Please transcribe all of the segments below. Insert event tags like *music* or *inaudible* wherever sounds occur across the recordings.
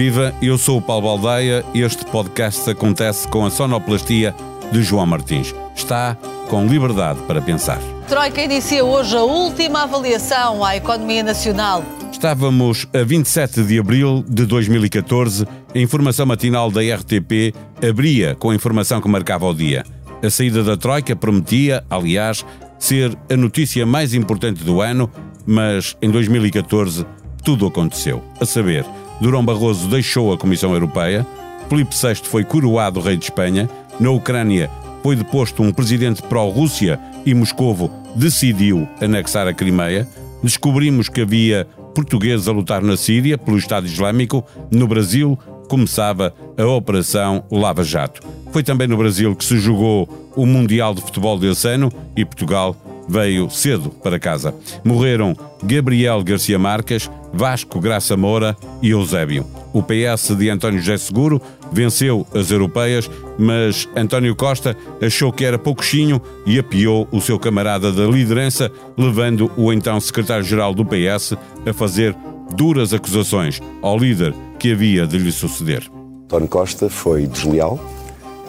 Viva! Eu sou o Paulo Baldeia e este podcast acontece com a sonoplastia de João Martins. Está com liberdade para pensar. Troika inicia hoje a última avaliação à economia nacional. Estávamos a 27 de abril de 2014. A informação matinal da RTP abria com a informação que marcava o dia. A saída da Troika prometia, aliás, ser a notícia mais importante do ano, mas em 2014 tudo aconteceu. A saber, Durão Barroso deixou a Comissão Europeia, Filipe VI foi coroado rei de Espanha, na Ucrânia foi deposto um presidente pró-Rússia e Moscovo decidiu anexar a Crimeia, descobrimos que havia portugueses a lutar na Síria pelo Estado Islâmico, no Brasil começava a Operação Lava Jato. Foi também no Brasil que se jogou o Mundial de Futebol desse ano e Portugal veio cedo para casa. Morreram Gabriel Garcia Marques, Vasco Graça Moura e Eusébio. O PS de António José Seguro venceu as europeias, mas António Costa achou que era pouquinho e apiou o seu camarada da liderança, levando o então secretário-geral do PS a fazer duras acusações ao líder que havia de lhe suceder. António Costa foi desleal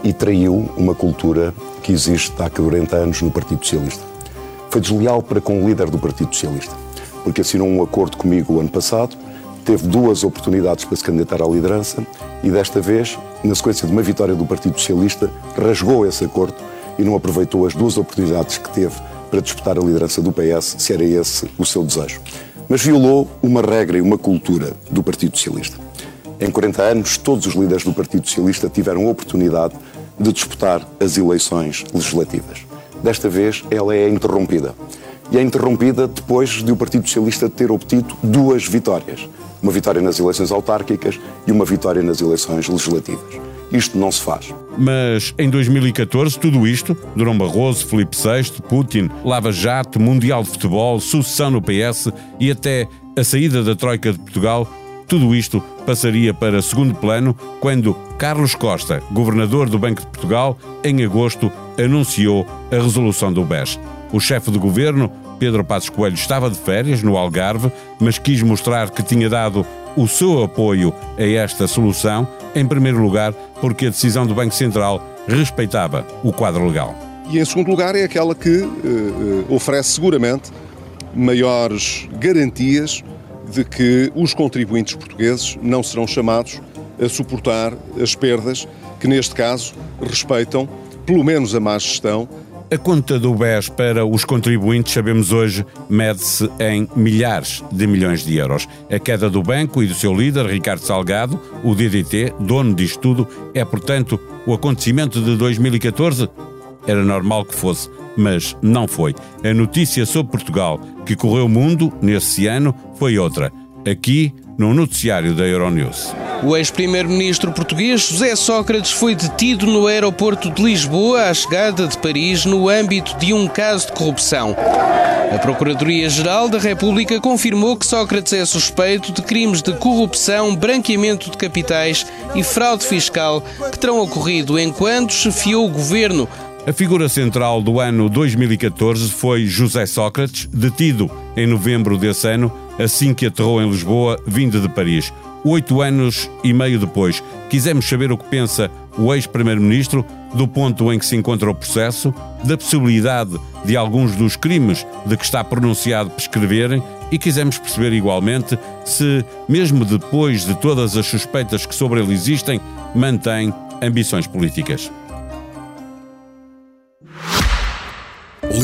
e traiu uma cultura que existe há 40 anos no Partido Socialista foi desleal para com o líder do Partido Socialista, porque assinou um acordo comigo o ano passado, teve duas oportunidades para se candidatar à liderança e desta vez, na sequência de uma vitória do Partido Socialista, rasgou esse acordo e não aproveitou as duas oportunidades que teve para disputar a liderança do PS, se era esse o seu desejo. Mas violou uma regra e uma cultura do Partido Socialista. Em 40 anos, todos os líderes do Partido Socialista tiveram a oportunidade de disputar as eleições legislativas. Desta vez ela é interrompida. E é interrompida depois de o Partido Socialista ter obtido duas vitórias. Uma vitória nas eleições autárquicas e uma vitória nas eleições legislativas. Isto não se faz. Mas em 2014, tudo isto, Durão Barroso, Felipe VI, Putin, Lava Jato, Mundial de Futebol, sucessão no PS e até a saída da Troika de Portugal, tudo isto passaria para segundo plano quando Carlos Costa, governador do Banco de Portugal, em agosto anunciou a resolução do BES. O chefe de governo, Pedro Passos Coelho, estava de férias no Algarve, mas quis mostrar que tinha dado o seu apoio a esta solução, em primeiro lugar, porque a decisão do Banco Central respeitava o quadro legal. E em segundo lugar, é aquela que uh, oferece seguramente maiores garantias de que os contribuintes portugueses não serão chamados a suportar as perdas que, neste caso, respeitam, pelo menos, a má gestão. A conta do BES para os contribuintes, sabemos hoje, mede-se em milhares de milhões de euros. A queda do banco e do seu líder, Ricardo Salgado, o DDT, dono disto tudo, é, portanto, o acontecimento de 2014? Era normal que fosse, mas não foi. A notícia sobre Portugal que correu o mundo nesse ano foi outra. Aqui, no noticiário da Euronews. O ex-primeiro-ministro português José Sócrates foi detido no aeroporto de Lisboa à chegada de Paris no âmbito de um caso de corrupção. A Procuradoria-Geral da República confirmou que Sócrates é suspeito de crimes de corrupção, branqueamento de capitais e fraude fiscal que terão ocorrido enquanto chefiou o governo a figura central do ano 2014 foi José Sócrates, detido em novembro desse ano, assim que aterrou em Lisboa, vindo de Paris. Oito anos e meio depois, quisemos saber o que pensa o ex-primeiro-ministro do ponto em que se encontra o processo, da possibilidade de alguns dos crimes de que está pronunciado prescreverem e quisemos perceber igualmente se, mesmo depois de todas as suspeitas que sobre ele existem, mantém ambições políticas.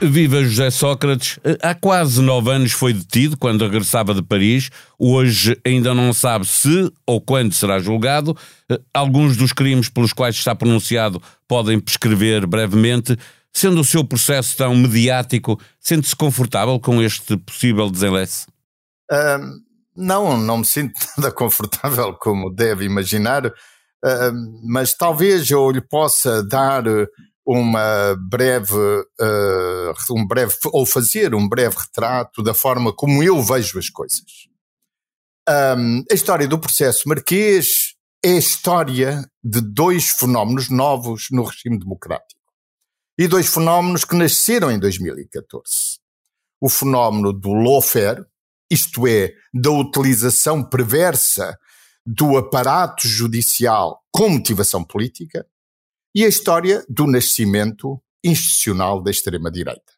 Viva José Sócrates. Há quase nove anos foi detido quando regressava de Paris. Hoje ainda não sabe se ou quando será julgado. Alguns dos crimes pelos quais está pronunciado podem prescrever brevemente. Sendo o seu processo tão mediático, sente-se confortável com este possível desenlace? Não, não me sinto *laughs* nada confortável, como deve imaginar, mas talvez eu lhe possa dar uma breve, uh, um breve, ou fazer um breve retrato da forma como eu vejo as coisas. Um, a história do processo marquês é a história de dois fenómenos novos no regime democrático. E dois fenómenos que nasceram em 2014. O fenómeno do lawfare, isto é, da utilização perversa do aparato judicial com motivação política, e a história do nascimento institucional da extrema-direita.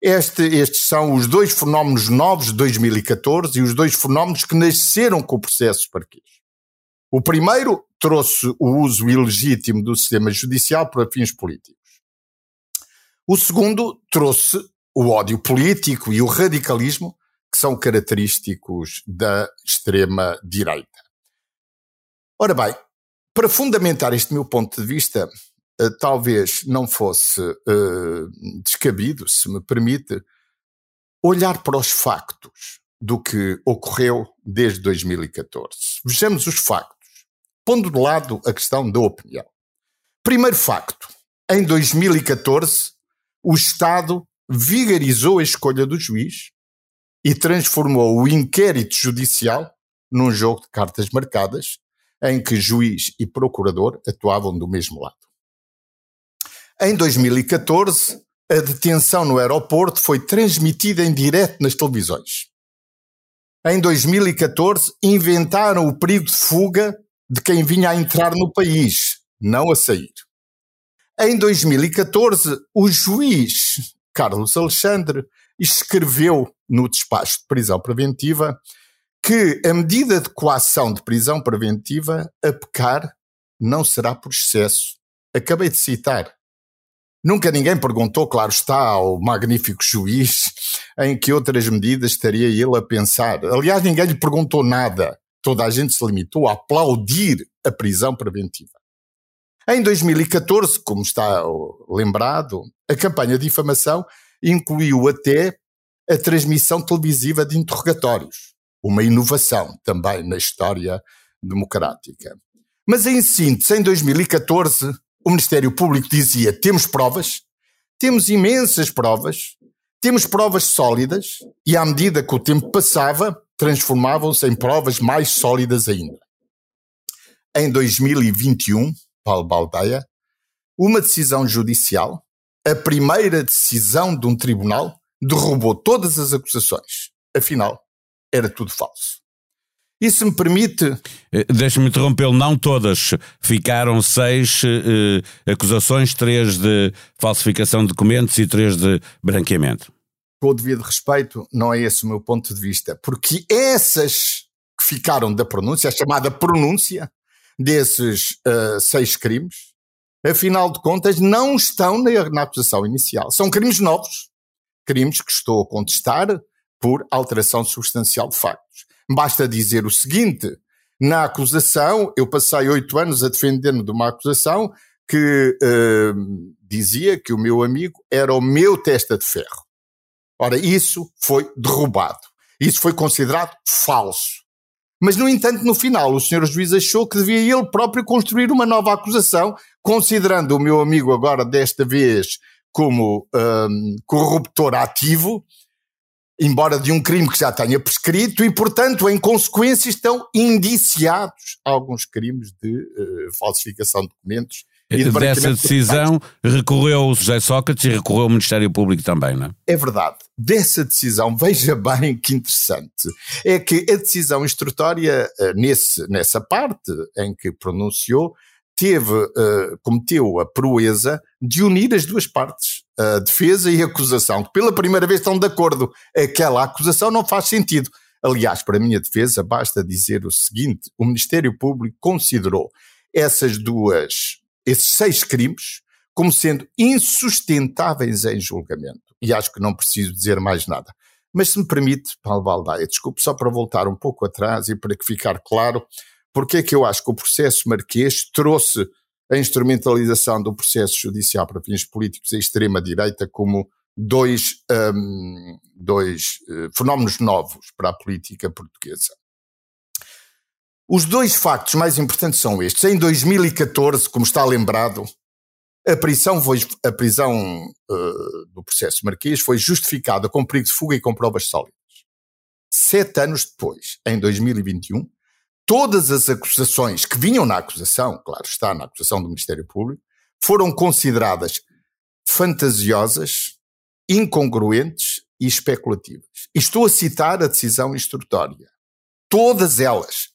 Este, estes são os dois fenómenos novos de 2014 e os dois fenómenos que nasceram com o processo parquês. O primeiro trouxe o uso ilegítimo do sistema judicial para fins políticos. O segundo trouxe o ódio político e o radicalismo que são característicos da extrema-direita. Ora bem, para fundamentar este meu ponto de vista, uh, talvez não fosse uh, descabido, se me permite, olhar para os factos do que ocorreu desde 2014. Vejamos os factos, pondo de lado a questão da opinião. Primeiro facto: em 2014, o Estado vigarizou a escolha do juiz e transformou o inquérito judicial num jogo de cartas marcadas, em que juiz e procurador atuavam do mesmo lado. Em 2014, a detenção no aeroporto foi transmitida em direto nas televisões. Em 2014, inventaram o perigo de fuga de quem vinha a entrar no país, não a sair. Em 2014, o juiz Carlos Alexandre escreveu no despacho de prisão preventiva que a medida de coação de prisão preventiva a pecar não será por excesso. Acabei de citar. Nunca ninguém perguntou, claro está, ao magnífico juiz *laughs* em que outras medidas estaria ele a pensar. Aliás, ninguém lhe perguntou nada. Toda a gente se limitou a aplaudir a prisão preventiva. Em 2014, como está lembrado, a campanha de difamação incluiu até a transmissão televisiva de interrogatórios, uma inovação também na história democrática. Mas em síntese, em 2014, o Ministério Público dizia: temos provas, temos imensas provas, temos provas sólidas, e à medida que o tempo passava, transformavam-se em provas mais sólidas ainda. Em 2021, Paulo Baldeia, uma decisão judicial, a primeira decisão de um tribunal, derrubou todas as acusações. Afinal, era tudo falso. Isso me permite. Eh, deixa-me interrompê-lo, não todas. Ficaram seis eh, acusações, três de falsificação de documentos e três de branqueamento. Com o devido respeito, não é esse o meu ponto de vista, porque essas que ficaram da pronúncia, a chamada pronúncia desses uh, seis crimes, afinal de contas, não estão na, na acusação inicial. São crimes novos, crimes que estou a contestar por alteração substancial de factos. Basta dizer o seguinte: na acusação, eu passei oito anos a defender-me de uma acusação que uh, dizia que o meu amigo era o meu testa de ferro. Ora, isso foi derrubado. Isso foi considerado falso. Mas, no entanto, no final, o senhor juiz achou que devia ele próprio construir uma nova acusação, considerando o meu amigo agora, desta vez, como um, corruptor ativo, embora de um crime que já tenha prescrito, e, portanto, em consequência, estão indiciados alguns crimes de uh, falsificação de documentos. E de Dessa decisão recorreu o José Sócrates e recorreu o Ministério Público também, não é? É verdade. Dessa decisão, *laughs* veja bem que interessante, é que a decisão instrutória, uh, nesse, nessa parte em que pronunciou, teve, uh, cometeu a proeza de unir as duas partes, a defesa e a acusação, que pela primeira vez estão de acordo. Aquela acusação não faz sentido. Aliás, para a minha defesa, basta dizer o seguinte: o Ministério Público considerou essas duas, esses seis crimes como sendo insustentáveis em julgamento. E acho que não preciso dizer mais nada. Mas se me permite, Paulo Baldaia, desculpe só para voltar um pouco atrás e para que ficar claro porque é que eu acho que o processo marquês trouxe a instrumentalização do processo judicial para fins políticos à extrema-direita como dois, um, dois uh, fenómenos novos para a política portuguesa. Os dois factos mais importantes são estes. Em 2014, como está lembrado, a prisão, foi, a prisão uh, do processo marquês foi justificada com perigo de fuga e com provas sólidas. sete anos depois, em 2021, todas as acusações que vinham na acusação, claro está, na acusação do Ministério Público, foram consideradas fantasiosas, incongruentes e especulativas. E estou a citar a decisão instrutória. Todas elas.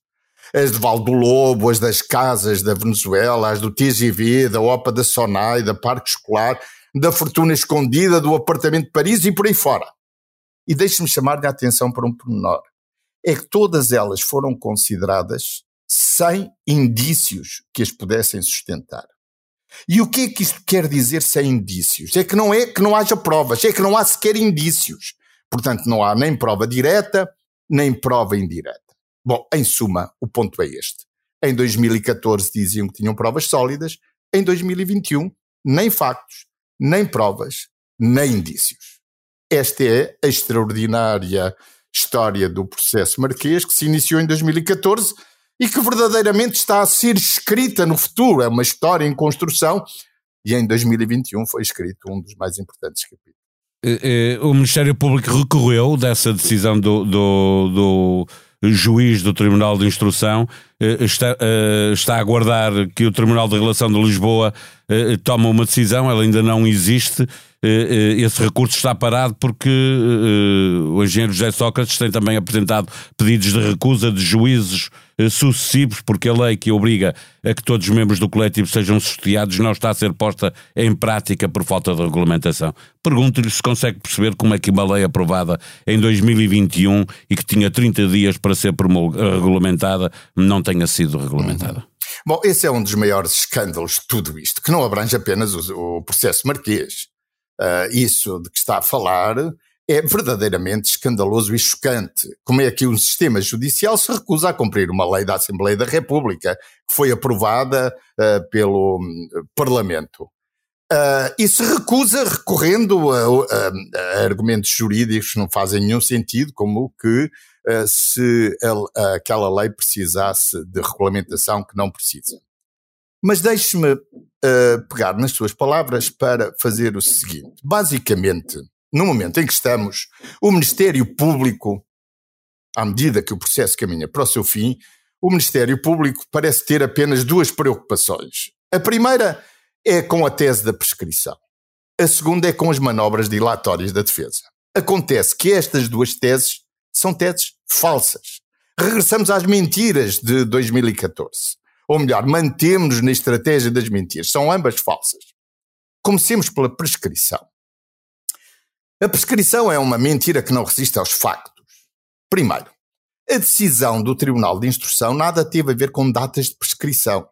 As de Val do Lobo, as das casas da Venezuela, as do TGV, da OPA da Sonai, da Parque Escolar, da Fortuna Escondida, do Apartamento de Paris e por aí fora. E deixe-me chamar-lhe a atenção para um pormenor. É que todas elas foram consideradas sem indícios que as pudessem sustentar. E o que é que isto quer dizer sem indícios? É que não é que não haja provas, é que não há sequer indícios. Portanto, não há nem prova direta, nem prova indireta. Bom, em suma, o ponto é este. Em 2014 diziam que tinham provas sólidas, em 2021, nem factos, nem provas, nem indícios. Esta é a extraordinária história do processo marquês que se iniciou em 2014 e que verdadeiramente está a ser escrita no futuro. É uma história em construção e em 2021 foi escrito um dos mais importantes capítulos. Eh, eh, o Ministério Público recorreu dessa decisão do, do, do juiz do Tribunal de Instrução, eh, está, está a aguardar que o Tribunal de Relação de Lisboa tome uma decisão, ela ainda não existe. Esse recurso está parado porque o engenheiro José Sócrates tem também apresentado pedidos de recusa de juízes eh, sucessivos, porque a lei que obriga a que todos os membros do coletivo sejam sorteados não está a ser posta em prática por falta de regulamentação. Pergunto-lhe se consegue perceber como é que uma lei aprovada em 2021 e que tinha 30 dias para ser regulamentada não tenha sido regulamentada. Bom, esse é um dos maiores escândalos de tudo isto, que não abrange apenas o, o processo marquês. Uh, isso de que está a falar é verdadeiramente escandaloso e chocante. Como é que um sistema judicial se recusa a cumprir uma lei da Assembleia da República, que foi aprovada uh, pelo hum, Parlamento. Uh, e se recusa recorrendo a, a, a, argumentos jurídicos que não fazem nenhum sentido, como que uh, se a, aquela lei precisasse de regulamentação que não precisa. Mas deixe-me pegar nas suas palavras para fazer o seguinte. Basicamente, no momento em que estamos, o Ministério Público, à medida que o processo caminha para o seu fim, o Ministério Público parece ter apenas duas preocupações. A primeira é com a tese da prescrição. A segunda é com as manobras dilatórias da defesa. Acontece que estas duas teses são teses falsas. Regressamos às mentiras de 2014. Ou melhor, mantemos-nos na estratégia das mentiras. São ambas falsas. Comecemos pela prescrição. A prescrição é uma mentira que não resiste aos factos. Primeiro, a decisão do Tribunal de Instrução nada teve a ver com datas de prescrição.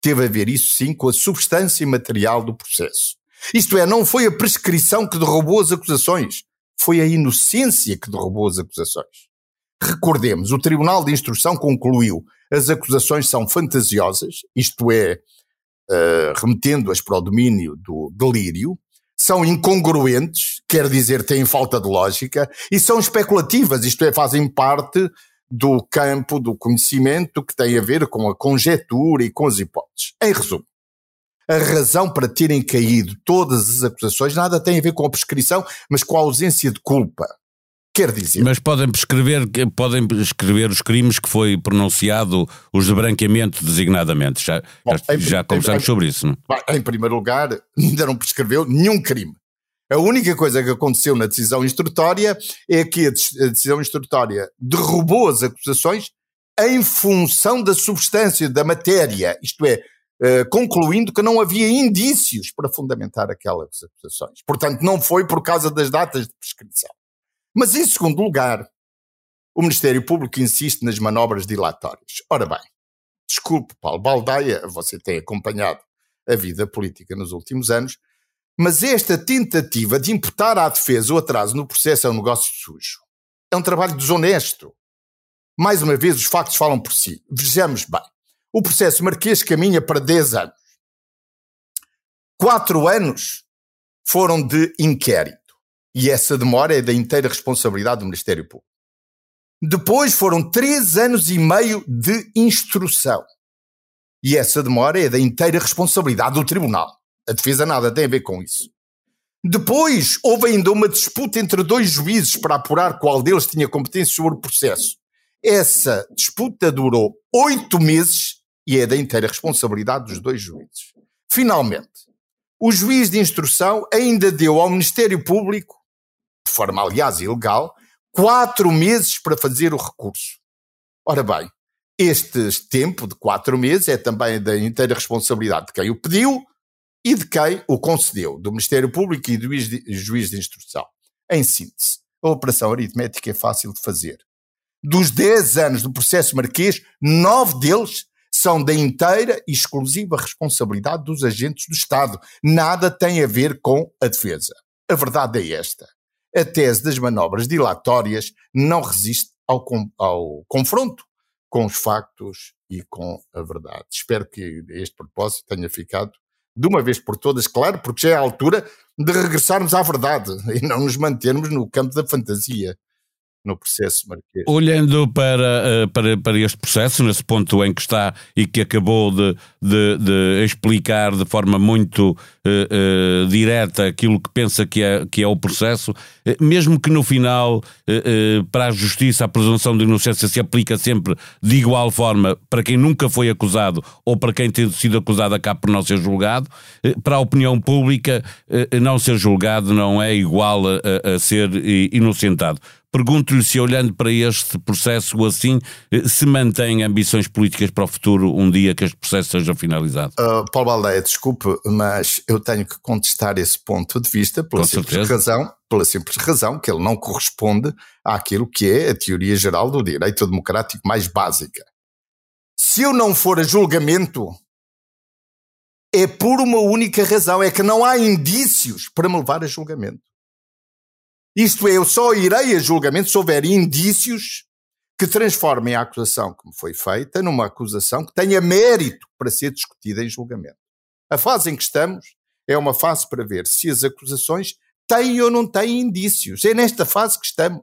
Teve a ver, isso sim, com a substância material do processo. Isto é, não foi a prescrição que derrubou as acusações, foi a inocência que derrubou as acusações. Recordemos, o Tribunal de Instrução concluiu as acusações são fantasiosas, isto é, uh, remetendo-as para o domínio do delírio, são incongruentes, quer dizer, têm falta de lógica, e são especulativas, isto é, fazem parte do campo do conhecimento que tem a ver com a conjetura e com as hipóteses. Em resumo, a razão para terem caído todas as acusações nada tem a ver com a prescrição, mas com a ausência de culpa. Quer dizer. Mas podem prescrever, podem prescrever os crimes que foi pronunciado, os de branqueamento designadamente. Já, Bom, já, em, já conversamos em, sobre isso, não? Em primeiro lugar, ainda não prescreveu nenhum crime. A única coisa que aconteceu na decisão instrutória é que a decisão instrutória derrubou as acusações em função da substância, da matéria, isto é, uh, concluindo que não havia indícios para fundamentar aquelas acusações. Portanto, não foi por causa das datas de prescrição. Mas, em segundo lugar, o Ministério Público insiste nas manobras dilatórias. Ora bem, desculpe, Paulo Baldaia, você tem acompanhado a vida política nos últimos anos, mas esta tentativa de imputar à defesa o atraso no processo é um negócio sujo. É um trabalho desonesto. Mais uma vez, os factos falam por si. Vejamos bem. O processo marquês caminha para 10 anos. Quatro anos foram de inquérito. E essa demora é da inteira responsabilidade do Ministério Público. Depois foram três anos e meio de instrução. E essa demora é da inteira responsabilidade do Tribunal. A defesa nada tem a ver com isso. Depois houve ainda uma disputa entre dois juízes para apurar qual deles tinha competência sobre o processo. Essa disputa durou oito meses e é da inteira responsabilidade dos dois juízes. Finalmente, o juiz de instrução ainda deu ao Ministério Público, de forma aliás ilegal, quatro meses para fazer o recurso. Ora bem, este tempo de quatro meses é também da inteira responsabilidade de quem o pediu e de quem o concedeu, do Ministério Público e do juiz de, instrução. Em síntese, a operação aritmética é fácil de fazer. Dos 10 anos do processo marquês, nove deles são da inteira e exclusiva responsabilidade dos agentes do Estado. Nada tem a ver com a defesa. A verdade é esta. A tese das manobras dilatórias não resiste ao, ao confronto com os factos e com a verdade. Espero que este propósito tenha ficado de uma vez por todas, claro, porque já é a altura de regressarmos à verdade *laughs* e não nos mantermos no campo da fantasia no processo marquês. Olhando para, eh, para, para este processo, nesse ponto em que está e que acabou de, de, de explicar de forma muito uh, uh, direta aquilo que pensa que é, que é o processo, uh, mesmo que no final, para a justiça, a presunção de inocência se aplica sempre de igual forma para quem nunca foi acusado ou para quem tem sido acusado acaba por não ser julgado, para a opinião pública, não ser julgado não é igual a, a ser inocentado. Pergunto-lhe se, olhando para este processo assim, eh, se mantém ambições políticas para o futuro, um dia que este processo seja finalizado. Uh, Paulo Baldeia, desculpe, mas eu tenho que contestar esse ponto de vista pela Com simples certeza. razão, pela simples razão que ele não corresponde àquilo que é a teoria geral do direito democrático mais básica. Se eu não for a julgamento, é por uma única razão, é que não há indícios para me levar a julgamento. Isto é, eu só irei a julgamento se houver indícios que transformem a acusação que me foi feita numa acusação que tenha mérito para ser discutida em julgamento. A fase em que estamos é uma fase para ver se as acusações têm ou não têm indícios. É nesta fase que estamos.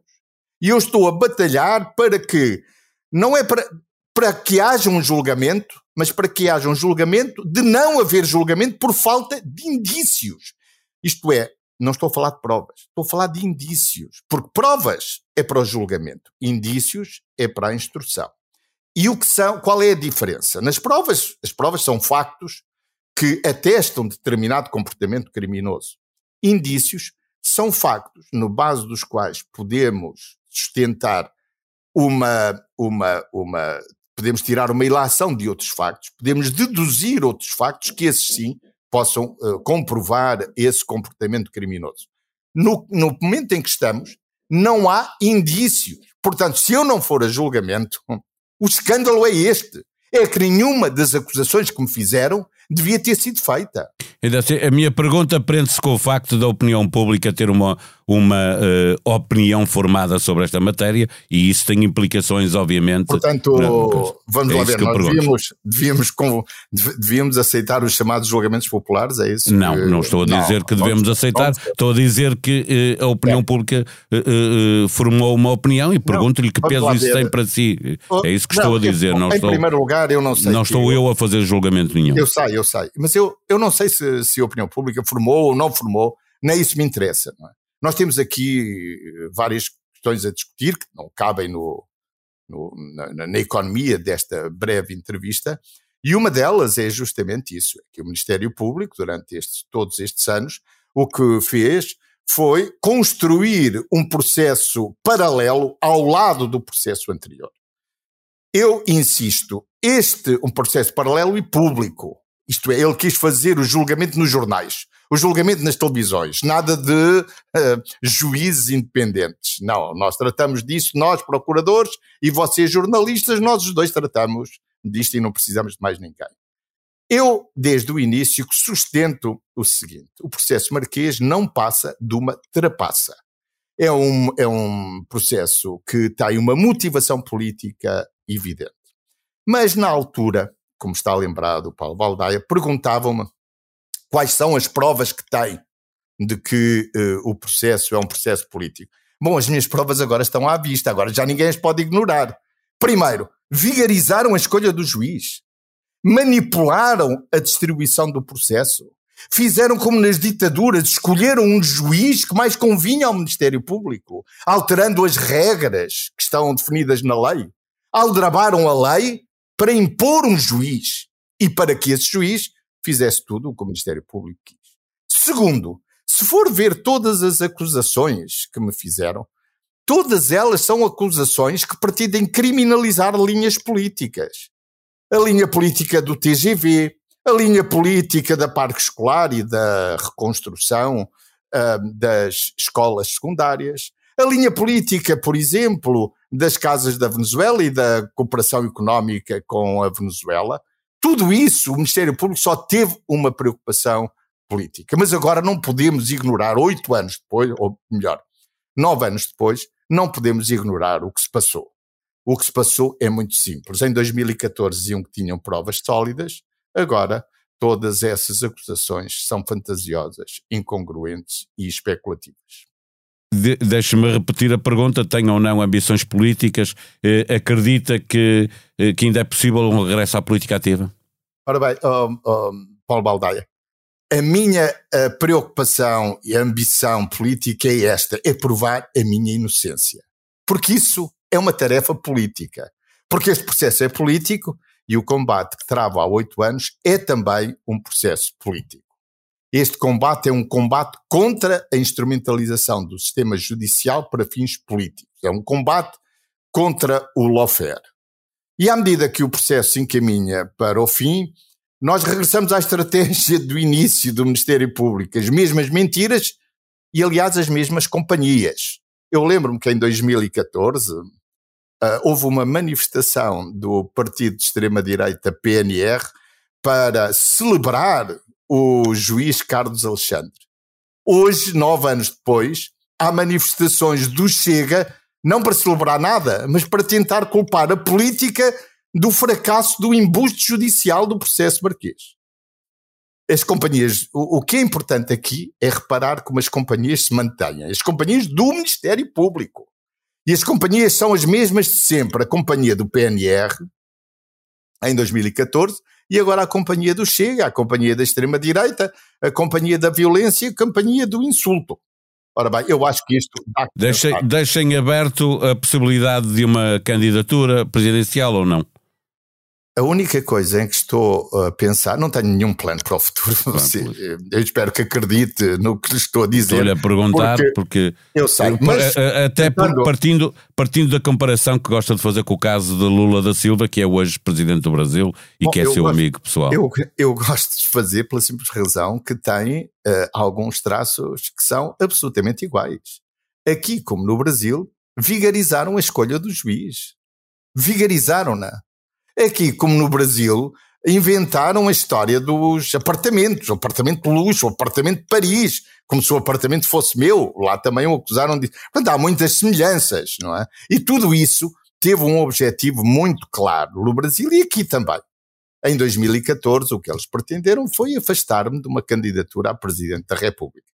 E eu estou a batalhar para que, não é para, para que haja um julgamento, mas para que haja um julgamento de não haver julgamento por falta de indícios. Isto é, não estou a falar de provas, estou a falar de indícios. Porque provas é para o julgamento, indícios é para a instrução. E o que são, qual é a diferença? Nas provas, as provas são factos que atestam determinado comportamento criminoso. Indícios são factos no base dos quais podemos sustentar uma, uma, uma, podemos tirar uma ilação de outros factos, podemos deduzir outros factos que esses sim possam uh, comprovar esse comportamento criminoso. No, no momento em que estamos, não há indícios. Portanto, se eu não for a julgamento, o escândalo é este. É que nenhuma das acusações que me fizeram devia ter sido feita. Assim, a minha pergunta prende-se com o facto da opinião pública ter uma, uma uh, opinião formada sobre esta matéria e isso tem implicações, obviamente. Portanto, para, vamos é lá ver, nós devíamos, devíamos, devíamos aceitar os chamados julgamentos populares, é isso? Não, que... não estou a dizer não, que devemos aceitar, estou a dizer que uh, a opinião é. pública uh, formou uma opinião e pergunto-lhe que peso isso tem para si. É isso que estou a dizer. Não, em estou, primeiro lugar, eu não sei. Não estou eu, eu a fazer julgamento nenhum. Eu sei, eu sei. Mas eu, eu não sei se, se a opinião pública formou ou não formou, nem isso me interessa. Não é? Nós temos aqui eh, várias questões a discutir que não cabem no, no, na, na, economia desta breve entrevista, e uma delas é justamente isso: é que o Ministério Público, durante estes, todos estes anos, o que fez foi construir um processo paralelo ao lado do processo anterior. Eu insisto, este um processo paralelo e público. Isto é, ele quis fazer o julgamento nos jornais o julgamento nas televisões, nada de uh, juízes independentes. Não, nós tratamos disso, nós procuradores e vocês jornalistas, nós os dois tratamos disto e não precisamos de mais ninguém. Eu, desde o início, sustento o seguinte: o processo marquês não passa de uma trapaça. É um, é um processo que tem uma motivação política evidente. Mas na altura, como está lembrado o Paulo Baldaia, perguntavam-me quais são as provas que tem de que uh, o processo é um processo político. Bom, as minhas provas agora estão à vista, agora já ninguém as pode ignorar. Primeiro, vigarizaram a escolha do juiz, manipularam a distribuição do processo, Fizeram como nas ditaduras, escolheram um juiz que mais convinha ao Ministério Público, alterando as regras que estão definidas na lei. Aldrabaram a lei para impor um juiz e para que esse juiz fizesse tudo o que o Ministério Público quis. Segundo, se for ver todas as acusações que me fizeram, todas elas são acusações que pretendem criminalizar linhas políticas. A linha política do TGV, a linha política da parque escolar e da reconstrução uh, das escolas secundárias, a linha política, por exemplo, das casas da Venezuela e da cooperação económica com a Venezuela. Tudo isso, o Ministério Público só teve uma preocupação política. Mas agora não podemos ignorar, oito anos depois, ou melhor, nove anos depois, não podemos ignorar o que se passou. O que se passou é muito simples. Em 2014 diziam que tinham provas sólidas, agora todas essas acusações são fantasiosas, incongruentes e especulativas. De, Deixe-me repetir a pergunta: tem ou não ambições políticas? Eh, acredita que, eh, que ainda é possível um regresso à política ativa? Ora bem, um, um, Paulo Baldaia, a minha a preocupação e ambição política é esta: é provar a minha inocência. Porque isso é uma tarefa política. Porque este processo é político e o combate que trava há oito anos é também um processo político. Este combate é um combate contra a instrumentalização do sistema judicial para fins políticos. É um combate contra o lawfare. E à medida que o processo se encaminha para o fim, nós regressamos à estratégia do início do Ministério Público, as mesmas mentiras e, aliás, as mesmas companhias. Eu lembro-me que em 2014 uh, ah, houve uma manifestação do partido de extrema-direita PNR para celebrar o juiz Carlos Alexandre. Hoje, nove anos depois, há manifestações do Chega, não para celebrar nada, mas para tentar culpar a política do fracasso do embuste judicial do processo marquês. As companhias, o, o, que é importante aqui é reparar como as companhias se mantêm. As companhias do Ministério Público. E as companhias são as mesmas de sempre. A companhia do PNR, em 2014, e agora a companhia do Chega, a companhia da extrema-direita, a companhia da violência, a companhia do insulto. Ora bem, eu acho que isto. Deixem, deixem aberto a possibilidade de uma candidatura presidencial ou não? A única coisa em que estou a pensar, não tenho nenhum plano para o futuro. Você, *laughs* eu espero que acredite no que lhe estou a dizer. Estou-lhe a perguntar, porque, porque, eu sei, mas, até por, partindo, partindo da comparação que gosta de fazer com o caso de Lula da Silva, que é hoje presidente do Brasil e bom, que é seu gosto, amigo pessoal. Eu, eu gosto de fazer pela simples razão que tem uh, alguns traços que são absolutamente iguais. Aqui, como no Brasil, vigarizaram a escolha do juiz. Vigarizaram-na Aqui, como no Brasil, inventaram a história dos apartamentos, o apartamento de luxo, o apartamento de Paris, como se o apartamento fosse meu, lá também o acusaram de. Portanto, há muitas semelhanças, não é? E tudo isso teve um objetivo muito claro no Brasil e aqui também. Em 2014, o que eles pretenderam foi afastar-me de uma candidatura a Presidente da República.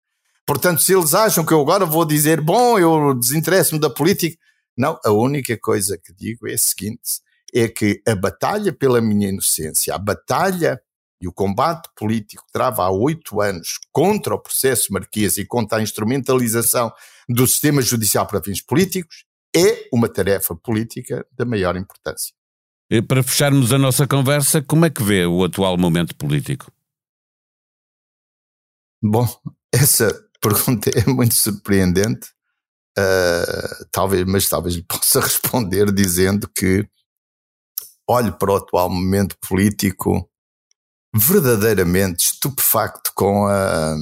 Portanto, se eles acham que eu agora vou dizer, bom, eu desinteresso-me da política, não, a única coisa que digo é a seguinte: é que a batalha pela minha inocência, a batalha e o combate político que trava há oito anos contra o processo marquês e contra a instrumentalização do sistema judicial para fins políticos é uma tarefa política da maior importância. E para fecharmos a nossa conversa, como é que vê o atual momento político? Bom, essa pergunta é muito surpreendente, uh, talvez, mas talvez lhe possa *laughs* responder dizendo que olho para o atual momento político verdadeiramente estupefacto com a.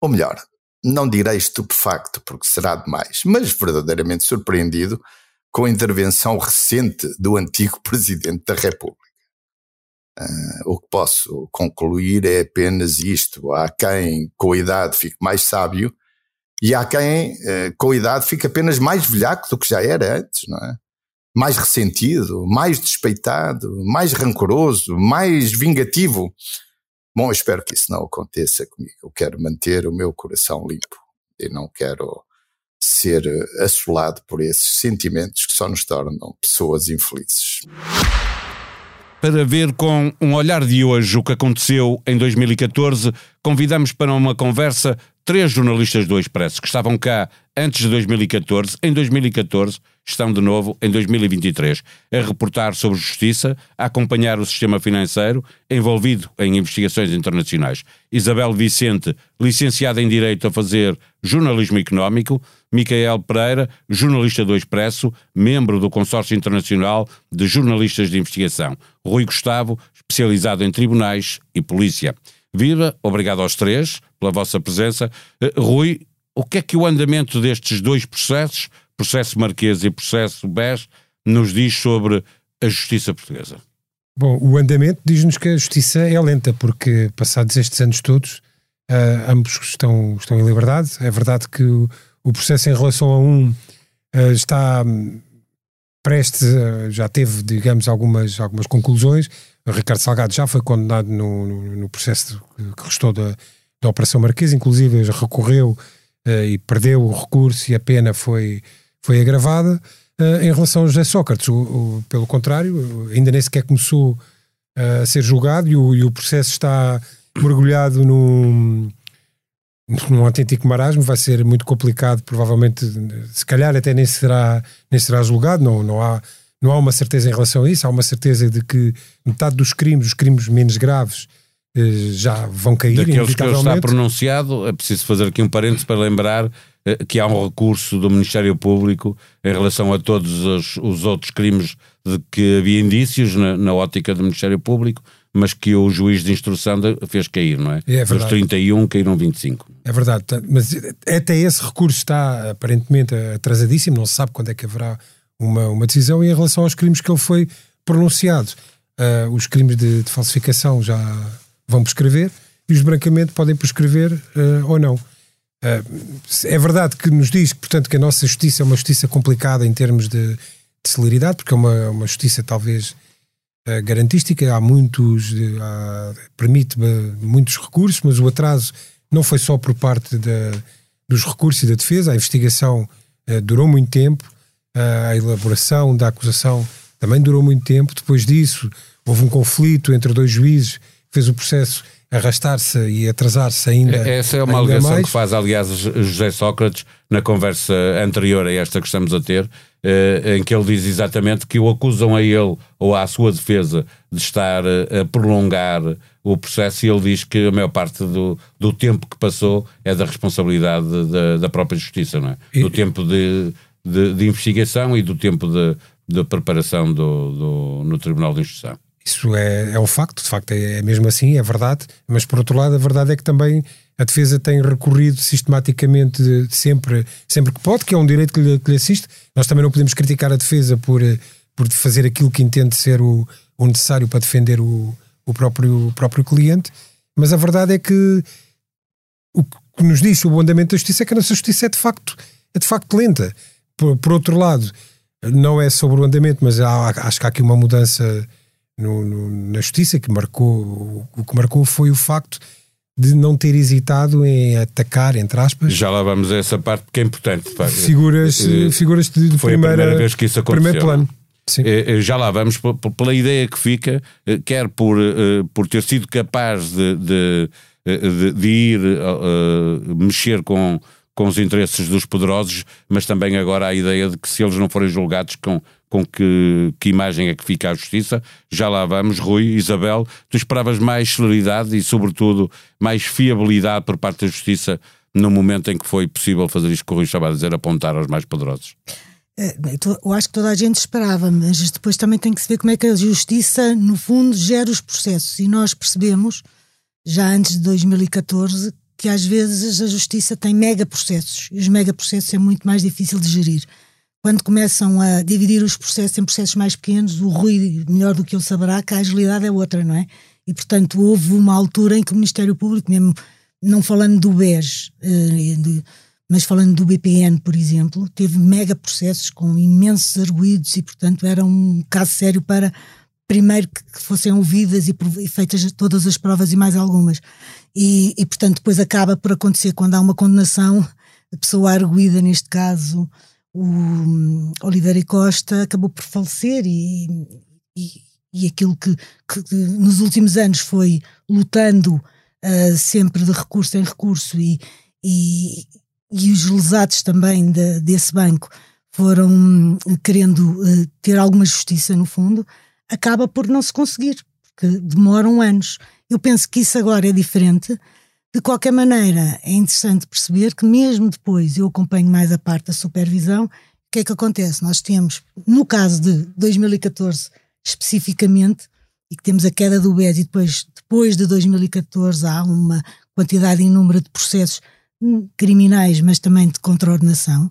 Ou melhor, não direi estupefacto porque será demais, mas verdadeiramente surpreendido com a intervenção recente do antigo Presidente da República. Uh, o que posso concluir é apenas isto: há quem com a idade fique mais sábio e há quem uh, com a idade fique apenas mais velhaco do que já era antes, não é? Mais ressentido, mais despeitado, mais rancoroso, mais vingativo. Bom, eu espero que isso não aconteça comigo. Eu quero manter o meu coração limpo e não quero ser assolado por esses sentimentos que só nos tornam pessoas infelizes. Para ver com um olhar de hoje o que aconteceu em 2014, convidamos para uma conversa três jornalistas do Expresso que estavam cá antes de 2014. Em 2014 estão de novo em 2023 a reportar sobre justiça, a acompanhar o sistema financeiro envolvido em investigações internacionais. Isabel Vicente, licenciada em Direito a fazer jornalismo económico, Micael Pereira, jornalista do Expresso, membro do Consórcio Internacional de Jornalistas de Investigação. Rui Gustavo, especializado em tribunais e polícia. Viva, obrigado aos três pela vossa presença. Uh, Rui, o que é que o andamento destes dois processos, processo Marquês e processo BES, nos diz sobre a justiça portuguesa? Bom, o andamento diz-nos que a justiça é lenta, porque passados estes anos todos, uh, ambos estão, estão em liberdade. É verdade que o, o processo em relação a um uh, está hum, prestes, uh, já teve, digamos, algumas, algumas conclusões. O Ricardo Salgado já foi condenado no, no, no processo que restou da, da Operação Marquês, inclusive recorreu e perdeu o recurso e a pena foi, foi agravada. Uh, em relação ao José Sócrates, o, o, pelo contrário, ainda nem sequer começou uh, a ser julgado e o, e o processo está mergulhado num, num autêntico marasmo, vai ser muito complicado, provavelmente, se calhar até nem será, nem será julgado, não, não, há, não há uma certeza em relação a isso, há uma certeza de que metade dos crimes, os crimes menos graves, eh, já vão cair. Daqueles que está pronunciado, é preciso fazer aqui um parênteses para lembrar eh, que há um recurso do Ministério Público em relação a todos os, os outros crimes de que havia indícios na, na, ótica do Ministério Público, mas que o juiz de instrução fez cair, não é? é Dos 31 caíram 25. É verdade, mas até esse recurso está aparentemente atrasadíssimo, não se sabe quando é que haverá uma, uma decisão e em relação aos crimes que ele foi pronunciado. Uh, os crimes de, de falsificação já vão prescrever e os brancamente podem prescrever uh, ou não. Uh, é verdade que nos diz, portanto, que a nossa justiça é uma justiça complicada em termos de, de celeridade, porque é uma, uma justiça talvez uh, garantística, há muitos, há, permite muitos recursos, mas o atraso não foi só por parte da, dos recursos e da defesa, a investigação durou muito tempo, a elaboração da acusação também durou muito tempo, depois disso houve um conflito entre dois juízes fez o processo arrastar-se e atrasar-se ainda. Essa é uma alegação mais. que faz, aliás, José Sócrates na conversa anterior a esta que estamos a ter, eh, em que ele diz exatamente que o acusam a ele ou à sua defesa de estar eh, a prolongar o processo e ele diz que a maior parte do, do tempo que passou é da responsabilidade da, da própria justiça, não é? Do tempo de, de, de, investigação e do tempo de, de preparação do, do, no Tribunal de Instrução. Isso é, é um facto, de facto é, é mesmo assim, é verdade, mas por outro lado a verdade é que também a defesa tem recorrido sistematicamente sempre, sempre que pode, que é um direito que lhe, que lhe assiste. Nós também não podemos criticar a defesa por, por fazer aquilo que entende ser o, o necessário para defender o, o, próprio, o próprio cliente, mas a verdade é que o que nos diz o andamento da justiça é que a nossa justiça é de facto, é de facto lenta. Por, por outro lado, não é sobre o andamento, mas há, acho que há aqui uma mudança no, no, na justiça que marcou o que marcou foi o facto de não ter hesitado em atacar, entre aspas. Já lá vamos a essa parte que é importante. Figuras, uh, figuras de, foi primeira, a primeira vez que isso aconteceu. Primeiro plano. Sim. Uh, já lá vamos pela ideia que fica, uh, quer por, por ter sido capaz de, de, de, de ir mexer com, com os interesses dos poderosos, mas também agora a ideia de que se eles não forem julgados com, com que, que imagem é que fica a justiça. Já lá vamos, Rui, Isabel. Tu esperavas mais celeridade e, sobretudo, mais fiabilidade por parte da justiça no momento em que foi possível fazer isto que o Rui estava a dizer, apontar aos mais poderosos? É, eu acho que toda a gente esperava, mas depois também tem que se ver como é que a justiça, no fundo, gera os processos. E nós percebemos, já antes de 2014, que às vezes a justiça tem mega processos e os mega processos é muito mais difícil de gerir quando começam a dividir os processos em processos mais pequenos, o Rui, melhor do que eu saberá, que a agilidade é outra, não é? E, portanto, houve uma altura em que o Ministério Público, mesmo não falando do BES, eh, mas falando do BPN, por exemplo, teve mega processos com imensos arguídos e, portanto, era um caso sério para, primeiro, que fossem ouvidas e feitas todas as provas e mais algumas. E, e portanto, depois acaba por acontecer quando há uma condenação, a pessoa arguída, neste caso, o Oliveira Costa acabou por falecer e, e, e aquilo que, que nos últimos anos foi lutando uh, sempre de recurso em recurso e, e, e os lesados também de, desse banco foram hum, querendo uh, ter alguma justiça no fundo, acaba por não se conseguir, porque demoram anos. Eu penso que isso agora é diferente. De qualquer maneira, é interessante perceber que mesmo depois eu acompanho mais a parte da supervisão, o que é que acontece? Nós temos, no caso de 2014 especificamente, e que temos a queda do BES e depois, depois de 2014 há uma quantidade inúmera de processos hum, criminais, mas também de contraordenação,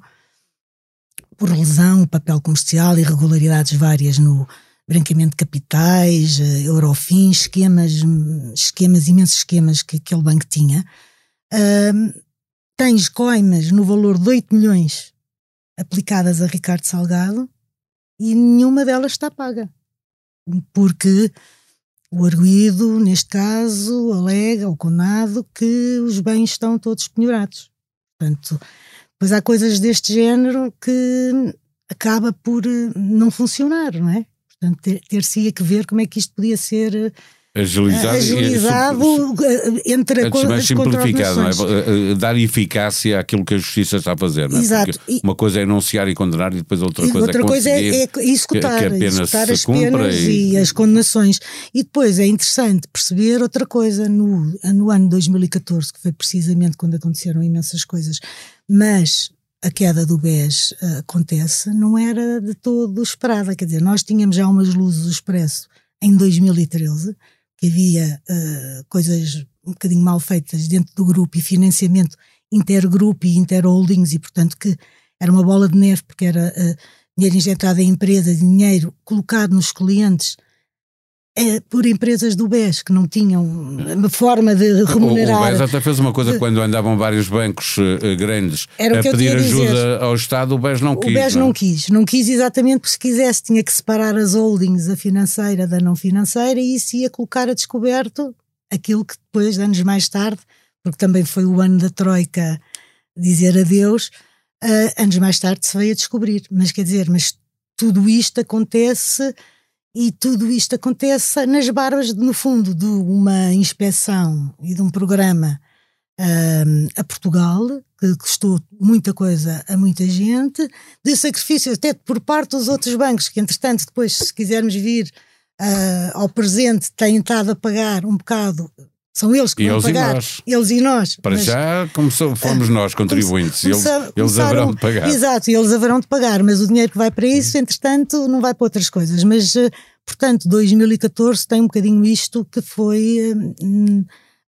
por lesão, papel comercial, irregularidades várias no branqueamento de capitais, eh, Eurofins, esquemas, esquemas, imensos esquemas que aquele banco tinha. Uh, tens coimas no valor de 8 milhões aplicadas a Ricardo Salgado e nenhuma delas está paga. Porque o arguído, neste caso, alega, o condenado, que os bens estão todos penhorados. Portanto, Pois há coisas deste género que acaba por eh, não funcionar, não é? Portanto, ter-se-ia que ver como é que isto podia ser eh, agilizado, agilizado e, entre antes mais simplificado, não é? Dar eficácia àquilo que a justiça está a fazer, não é? Exato. Porque uma coisa é enunciar e condenar e depois outra coisa outra é coisa é, é executar, que, que executar as penas e... e... as condenações. E depois é interessante perceber outra coisa no, no ano 2014, que foi precisamente quando aconteceram imensas coisas, mas a queda do BES uh, acontece, não era de todo esperada. Quer dizer, nós tínhamos já umas luzes do expresso em 2013 que havia uh, coisas um bocadinho mal feitas dentro do grupo e financiamento intergrupo e interholdings e portanto que era uma bola de neve porque era uh, dinheiro injetado em empresas, dinheiro colocado nos clientes é, por empresas do BES que não tinham uma forma de remunerar. O, o BES até fez uma coisa quando andavam vários bancos uh, grandes a pedir ajuda dizer. ao Estado, o BES não quis. O BES não, não quis, não quis exatamente porque se quisesse tinha que separar as holdings, a financeira da não financeira, e isso ia colocar a descoberto aquilo que depois, anos mais tarde, porque também foi o ano da Troika dizer adeus, uh, anos mais tarde se veio a descobrir. Mas quer dizer, mas tudo isto acontece e tudo isto acontece nas barbas, no fundo, de uma inspeção e de um programa um, a Portugal, que custou muita coisa a muita gente, de sacrifício até por parte dos outros bancos, que entretanto, depois, se quisermos vir uh, ao presente, têm estado a pagar um bocado são eles que e vão eles pagar. E nós. Eles e nós. Para mas, já começou, fomos nós *laughs* contribuintes. eles, eles haverão de pagar. Exato, eles haverão de pagar, mas o dinheiro que vai para isso, entretanto, não vai para outras coisas. Mas, eh, portanto, 2014 tem um bocadinho isto que foi hum,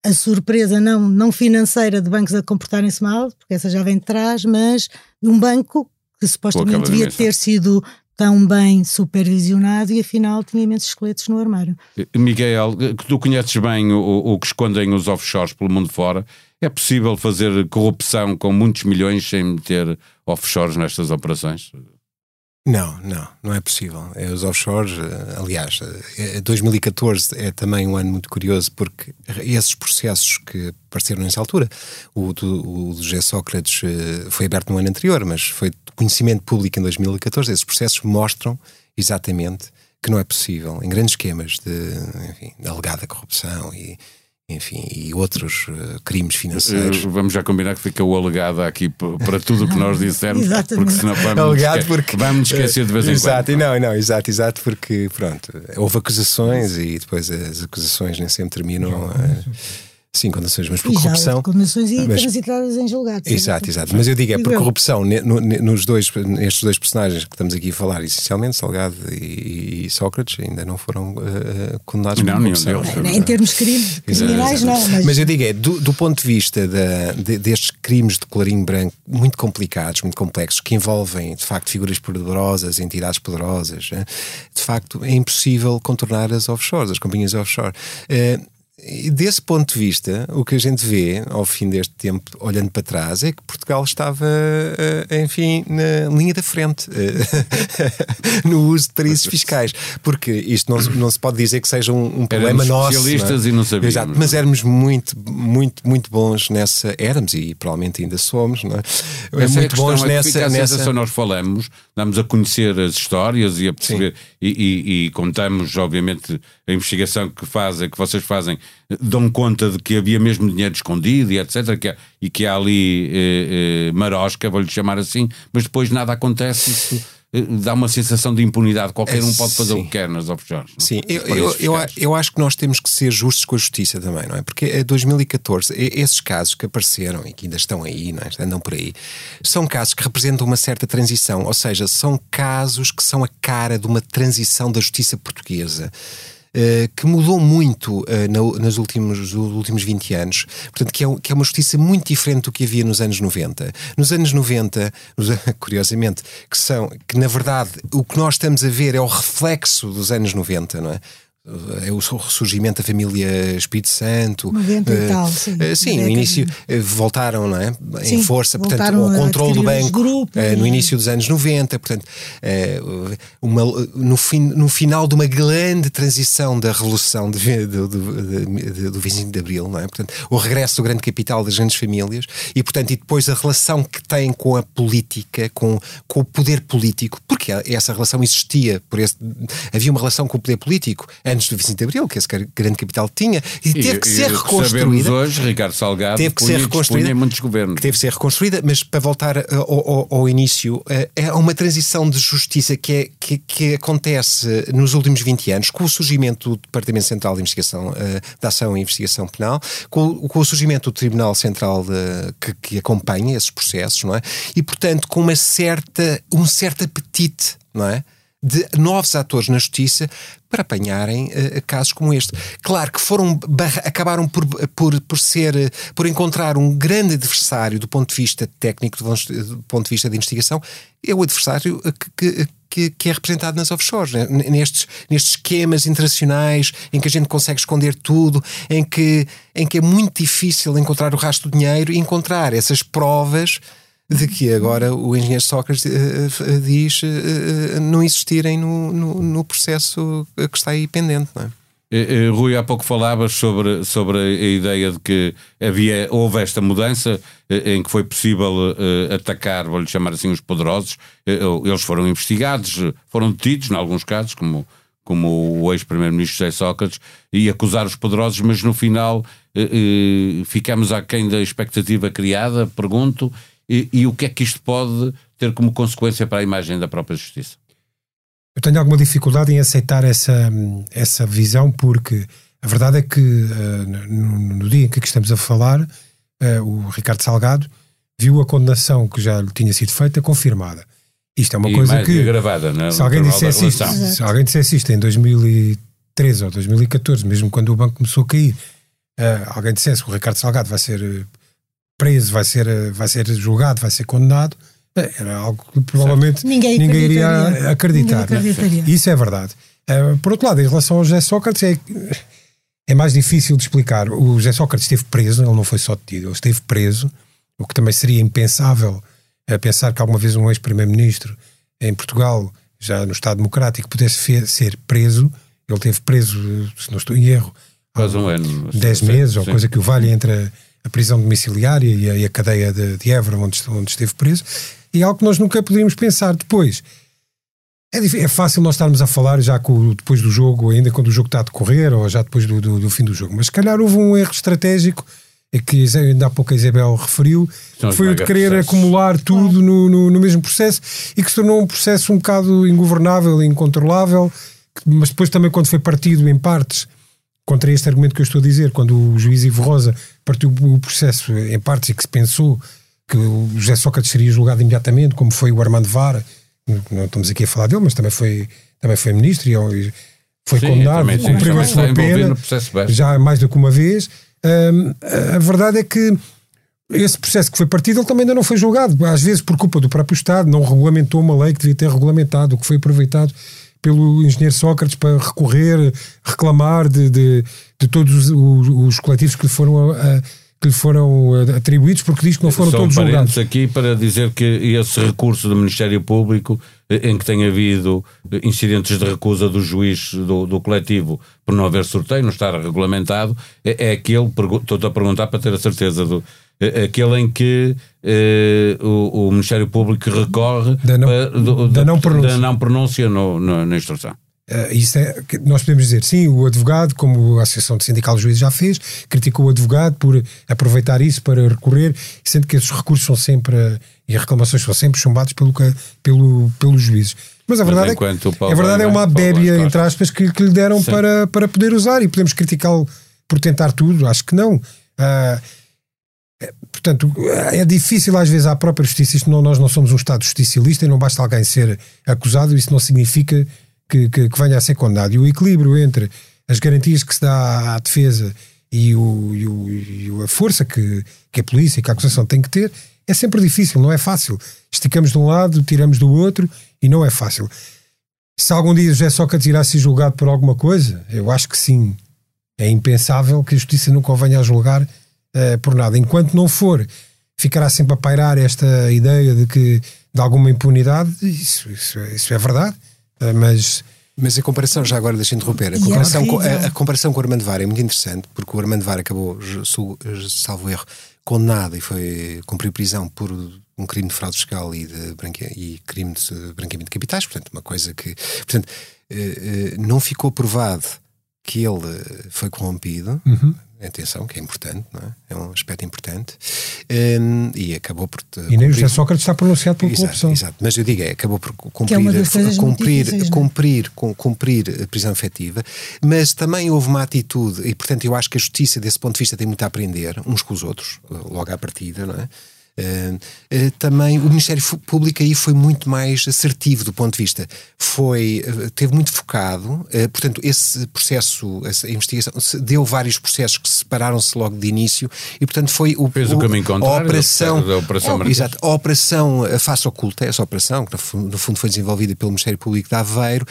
a surpresa não, não financeira de bancos a comportarem-se mal, porque essa já vem de trás, mas de um banco que supostamente devia ter sido tão bem supervisionado e afinal tinha imensos esqueletos no armário. Miguel, que tu conheces bem o, o que escondem os offshores pelo mundo fora, é possível fazer corrupção com muitos milhões sem meter offshores nestas operações? Não, não, não é possível. É os offshores, eh, aliás, 2014 eh, é também um ano muito curioso porque esses processos que apareceram nessa altura, o do, o do José Sócrates eh, foi aberto no ano anterior, mas foi de conhecimento público em 2014, esses processos mostram exatamente que não é possível, em grandes esquemas de, enfim, de alegada corrupção e enfim, e outros uh, crimes financeiros. Uh, vamos já combinar que fica o alegado aqui para tudo o que nós *laughs* dissermos, porque senão vamos, alegado esque porque, vamos esquecer de vez em exato, quando. Não, não, exato, exato, porque pronto, houve acusações e depois as acusações nem sempre terminam. Uh, Sim, condenações, mas por e corrupção. condenações e mas, transitadas em julgado. Exato, exato. Mas eu digo, é por corrupção, nos dois, nestes dois personagens que estamos aqui a falar, essencialmente, Salgado e, e Sócrates, ainda não foram uh, condenados não, por corrupção. Deles, em termos crime, criminais, não. Mas... mas eu digo, é, do, do ponto de vista da, de, destes crimes de colarinho branco muito complicados, muito complexos, que envolvem, de facto, figuras poderosas, entidades poderosas, de facto, é impossível contornar as offshores, as companhias offshore. Uh, e desse ponto de vista, o que a gente vê ao fim deste tempo, olhando para trás, é que Portugal estava, eh, enfim, na linha da frente *laughs* no uso de paraísos fiscais. Porque isto não, não se pode dizer que seja um, um problema éramos nosso. especialistas não é? e não sabíamos. Exato, mas éramos muito, muito, muito bons nessa. Éramos e provavelmente ainda somos, não é? Essa é a muito questão, bons é nessa. nessa... nós falamos, damos a conhecer as histórias e a perceber e, e- e contamos, obviamente, a investigação que fazem, que vocês fazem, dão conta de que havia mesmo dinheiro escondido e etc. Que e que há ali eh, eh, marosca, vou-lhe chamar assim, mas depois nada acontece. Isso *laughs* dá uma sensação de impunidade. Qualquer um pode fazer Sim. o que quer nas offshores. não? Sim, eu, eu, eu, eu acho que nós temos que ser justos com a justiça também, não é? Porque em 2014, e- esses casos que apareceram e que ainda estão aí, não é? andam por aí, são casos que representam uma certa transição, ou seja, são casos que são a cara de uma transição da justiça portuguesa. Eh, que mudou muito eh, na- nos, últimos, nos últimos 20 anos, portanto, que é, que é uma justiça muito diferente do que havia nos anos 90. Nos anos 90, nos- *laughs* curiosamente, que são, que na verdade o que nós estamos a ver é o reflexo dos anos 90, não é? É o ressurgimento da família Espírito Santo. 90 e tal, sim. eh, sim, no início eh, voltaram, não é? Em Sim, força, portanto, a controle do banco grupos eh, no e- início dos anos 90, portanto, uma, no, fim, no final de uma grande transição da revolução de, do, do, de- do 25 de Abril, não é? Portanto, o regresso do grande capital das grandes famílias e, portanto, e depois a relação que tem com a política, com, com o poder político, porque essa relação existia, por esse, havia uma relação com o poder político antes do 25 de Abril, que esse grande capital tinha, e teve que E- ser e que reconstruída hoje, Ricardo Salgado, teve que ser reconstruída muitos governos. que teve que ser reconstruída, mas para voltar uh, ao, ao- ao início, uh, é uma transição de justiça que, é, que, que acontece nos últimos 20 anos, com o surgimento do Departamento Central de Investigação, uh, da Ação e Investigação Penal, com, o- com o surgimento do Tribunal Central de- que, que acompanha esses processos, não é? E, portanto, com uma certa, um certo apetite, não é? De novos atores na justiça para apanharem eh, casos como este. Claro que foram acabaram por, por, por ser eh, por encontrar um grande adversário do ponto de vista técnico, do ponto de vista de investigação, é o adversário eh, que, que- que, que é representado nas offshores, né? Nestes, nestes esquemas internacionais em que a gente consegue esconder tudo, em que, em que é muito difícil encontrar o rastro do dinheiro e encontrar essas provas de que agora o engenheiro Sócrates eh, diz eh, não existirem no, no, no processo que está aí pendente, não é? Rui, há pouco falavas sobre, sobre a ideia de que havia, houve esta mudança em que foi possível atacar, vou-lhe chamar assim, os poderosos. Eles foram investigados, foram detidos, em alguns casos, como, como o ex-primeiro-ministro José Sócrates, e acusar os poderosos, mas no final eh, ficamos aquém da expectativa criada, pergunto, e, e o que é que isto pode ter como consequência para a imagem da própria justiça? Eu tenho alguma dificuldade em aceitar essa, essa visão, porque a verdade é que eh, no, no dia em que estamos a falar, eh, o Ricardo Salgado viu a condenação que já lhe tinha sido feita confirmada. Isto é uma e coisa que. agravada, não é? Se alguém, dissesse isto, se alguém dissesse isto em 2013 ou 2014, mesmo quando o banco começou a cair, eh, alguém dissesse que o Ricardo Salgado vai ser preso, vai ser, eh, vai ser julgado, vai ser condenado, eh, era algo que provavelmente Ninguém ninguém iria acreditar. Ninguém né? acreditaria. Isso é verdade. Eh, por outro lado, em relação ao José Sócrates, é, é mais difícil de explicar. O José Sócrates esteve preso, ele não foi só detido, ele esteve preso, o que também seria impensável pensar que alguma vez um ex-primeiro-ministro em Portugal, já no Estado Democrático, pudesse ser preso. Ele esteve preso, se não estou em erro, há Quase um ano. 10 Sim, meses, ou coisa que o valha entre a, a prisão domiciliária e a, e a cadeia de, de Évora, onde, onde esteve preso, e é algo que nós nunca podíamos pensar. Depois, é, é fácil nós estarmos a falar já com, o- depois do jogo, ainda quando o jogo está a decorrer, ou já depois do, do, do fim do jogo, mas se calhar houve um erro estratégico, é que ainda há pouco a Isabel referiu, São que foi o de querer megaprocessos. acumular tudo no, no, no mesmo processo e que se tornou um processo um bocado ingovernável e incontrolável, mas depois também quando foi partido em partes contra este argumento que eu estou a dizer, quando o juiz Ivo Rosa partiu o processo em partes e que se pensou que o José Sócrates seria julgado imediatamente, como foi o Armando Vara, não estamos aqui a falar dele, mas também foi, também foi ministro e foi Sim, condenado, também, cumpriu a sua pena, já mais do que uma vez. Hum, a verdade é que esse processo que foi partido, ele também ainda não foi julgado. Às vezes, por culpa do próprio Estado, não regulamentou uma lei que devia ter regulamentado, o que foi aproveitado pelo engenheiro Sócrates para recorrer, reclamar de, de, de todos os, os, coletivos que lhe foram a, a que lhe foram atribuídos, porque diz que não foram São todos julgados. aqui para dizer que esse recurso do Ministério Público, eh, em que tem havido incidentes de recusa do juiz do, do coletivo por não haver sorteio, não estar regulamentado, é, é aquele, estou a perguntar para ter a certeza do, aquele em que eh, o, o, Ministério Público recorre da não, do, da não pronúncia, da não pronúncia no, no, na instrução. Uh, isso é, nós podemos dizer, sim, o advogado, como a Associação de Sindical de Juízes já fez, criticou o advogado por aproveitar isso para recorrer, sendo que esses recursos são sempre, e as reclamações são sempre chumbados pelo, pelo, pelos juízes. Mas a verdade, Mas é, que, a verdade é uma bébia, entre aspas, que, que lhe deram para, para poder usar e podemos criticá-lo por tentar tudo, acho que não. Uh, Portanto, é difícil às vezes à própria justiça. Isto não, nós não somos um Estado justicialista e não basta alguém ser acusado, isso não significa que, que, que, venha a ser condenado. E o equilíbrio entre as garantias que se dá à defesa e, o, e, o, e a força que, que a polícia e que a acusação tem que ter é sempre difícil, não é fácil. Esticamos de um lado, tiramos do outro e não é fácil. Se algum dia José Sócrates irá ser julgado por alguma coisa, eu acho que sim. É impensável que a justiça nunca o venha a julgar uh, por nada. Enquanto não for, ficará sempre a pairar esta ideia de que de alguma impunidade, isso, isso, isso é verdade eh, mas mas a comparação, já agora deixa interromper, a comparação, com, a, a, comparação com o Armando Vara é muito interessante, porque o Armando Vara acabou, salvo erro, condenado e foi cumprir prisão por um crime de fraude fiscal e, de branque, e crime de branqueamento de capitais, portanto, uma coisa que. Portanto, eh, eh, não ficou provado que ele foi corrompido, uhum atenção, que é importante, não é? é um aspecto importante, um, e acabou por. E nem o José Sócrates está pronunciado por exato, corrupção. Exato, mas eu digo, é, acabou por cumprir, é cumprir, difíceis, cumprir, é? cumprir a prisão efetiva, mas também houve uma atitude, e portanto eu acho que a justiça, desse ponto de vista, tem muito a aprender uns com os outros, logo à partida, não é? Uh, uh, também o Ministério Público aí foi muito mais assertivo do ponto de vista, foi, uh, teve muito focado, portanto, esse processo, essa investigação, deu vários processos que separaram-se logo de início e, portanto, foi o, Fez o, o caminho contrário a operação, da operação é, exato, a operação face oculta, essa operação, que no fundo foi desenvolvida pelo Ministério Público de Aveiro,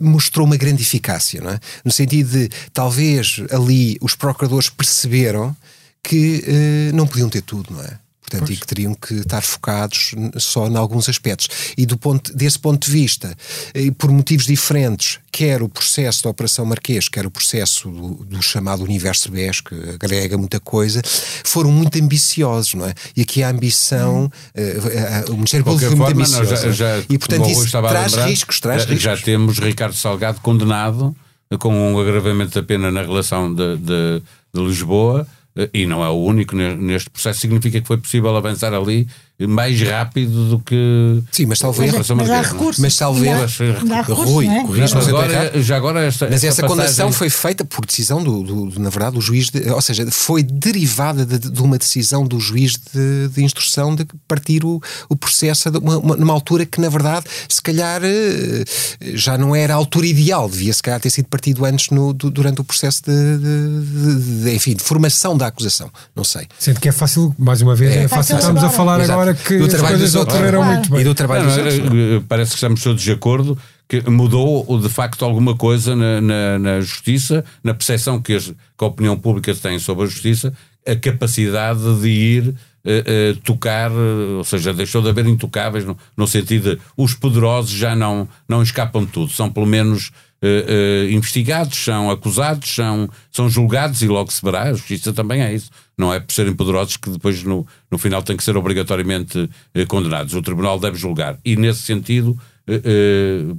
mostrou uma grande eficácia, não é? no sentido de talvez ali os procuradores perceberam que uh, não podiam ter tudo, não é? Portanto, pois. e que teriam que estar focados só em alguns aspectos. E do ponto, desse ponto de vista, e por motivos diferentes, quer o processo da Operação Marquês, quer o processo do, do chamado Universo BES, que agrega muita coisa, foram muito ambiciosos, não é? E aqui a ambição, uh, uh, o Ministério Público foi muito ambicioso. Já, já, e portanto isso traz lembrar, riscos, traz já, riscos. Já temos Ricardo Salgado condenado com um agravamento da pena na relação de, de, de Lisboa e não é o único neste processo, significa que foi possível avançar ali mais rápido do que. Sim, mas talvez. Mas, mas há recursos. Mas talvez. Rui, é? corrija agora, já agora esta, Mas essa, condenação foi feita por decisão do, do, do, na verdade, do juiz, de, ou seja, foi derivada de, de uma decisão do juiz de, de, instrução de partir o, o processo uma, uma, numa altura que, na verdade, se calhar eh, já não era a altura ideal, devia se calhar ter sido partido antes no, durante o processo de, de, enfim, de formação da acusação. Não sei. Sendo que é fácil, mais uma vez, é, é fácil estarmos a falar Exato. agora agora que do trabalho as coisas ocorreram muito bem. E do trabalho não, dos outros. Parece que estamos todos de acordo que mudou de facto alguma coisa na, na, na justiça, na percepção que, as, que, a opinião pública tem sobre a justiça, a capacidade de ir uh, uh, tocar, uh, ou seja, deixou de haver intocáveis no, no, sentido de os poderosos já não, não escapam de tudo, são pelo menos investigados, são acusados, são, são julgados e logo se verá, a justiça também é isso não é por serem poderosos que depois no, no final têm que ser obrigatoriamente eh, condenados. O Tribunal deve julgar. E nesse sentido,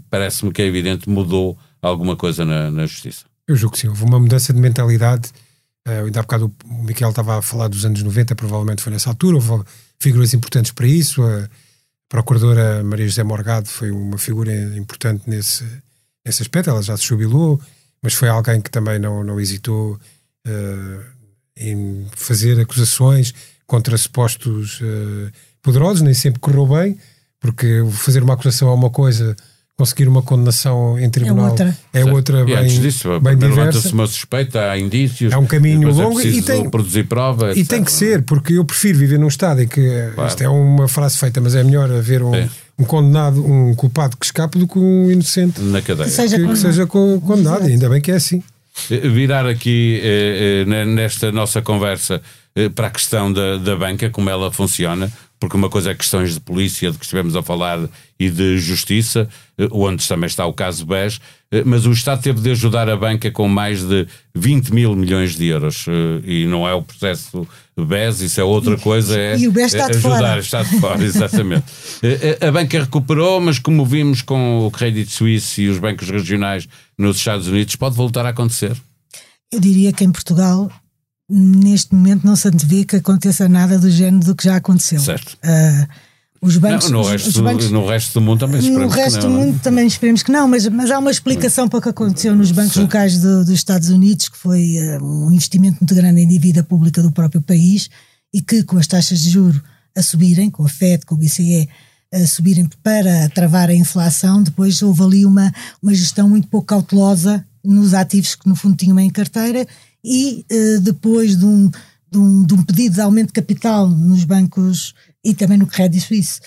parece-me que é evidente, mudou alguma coisa na, na, Justiça. Eu julgo que sim, houve uma mudança de mentalidade. Uh, ainda há bocado o Miquel estava a falar dos anos 90, provavelmente foi nessa altura, houve figuras importantes para isso. A Procuradora Maria José Morgado foi uma figura importante nesse, nesse aspecto, ela já se jubilou, mas foi alguém que também não, não hesitou. Uh, em fazer acusações contra supostos uh, poderosos, nem sempre correu bem, porque fazer uma acusação é uma coisa, conseguir uma condenação em tribunal é outra, é outra bem, antes disso, bem diversa. se uma suspeita, há indícios. É um caminho é longo é e tem produzir prova. E tem que ser, porque eu prefiro viver num estado em que claro. isto é uma frase feita, mas é melhor haver um, um condenado, um culpado que escape do que um inocente Na cadeia. Que seja que, que condenado. seja co- condenado. Exato. Ainda bem que é assim. virar aqui eh, eh, nesta nossa conversa eh, para a questão da, da banca, como ela funciona, porque uma coisa é questões de polícia, de que estivemos a falar, e de justiça, eh, onde também está o caso BES, eh, mas o Estado teve de ajudar a banca com mais de 20 mil milhões de euros, eh, e não é o processo BES, isso é outra coisa, é E o BES está de ajudar, fora. está de fora, *laughs* exatamente. A banca recuperou, mas como vimos com o Credit Suisse e os bancos regionais nos Estados Unidos, pode voltar a acontecer. Eu diria que em Portugal, neste momento, não se antevê que aconteça nada do género do que já aconteceu. Certo. Ah, os bancos. Não, no, resto, os bancos no resto do mundo também no esperamos que resto não, do não é? mundo também esperemos que não, mas, mas há uma explicação para o que aconteceu nos bancos locais do- dos Estados Unidos, que foi eh, um investimento muito grande em dívida pública do próprio país e que com as taxas de juro a subirem, com a FED, com o BCE a subirem para travar a inflação, depois houve ali uma, uma gestão muito pouco cautelosa nos ativos que no fundo tinham em carteira e eh, depois de um, de, um, de um pedido de aumento de capital nos bancos e também no Credit Suisse,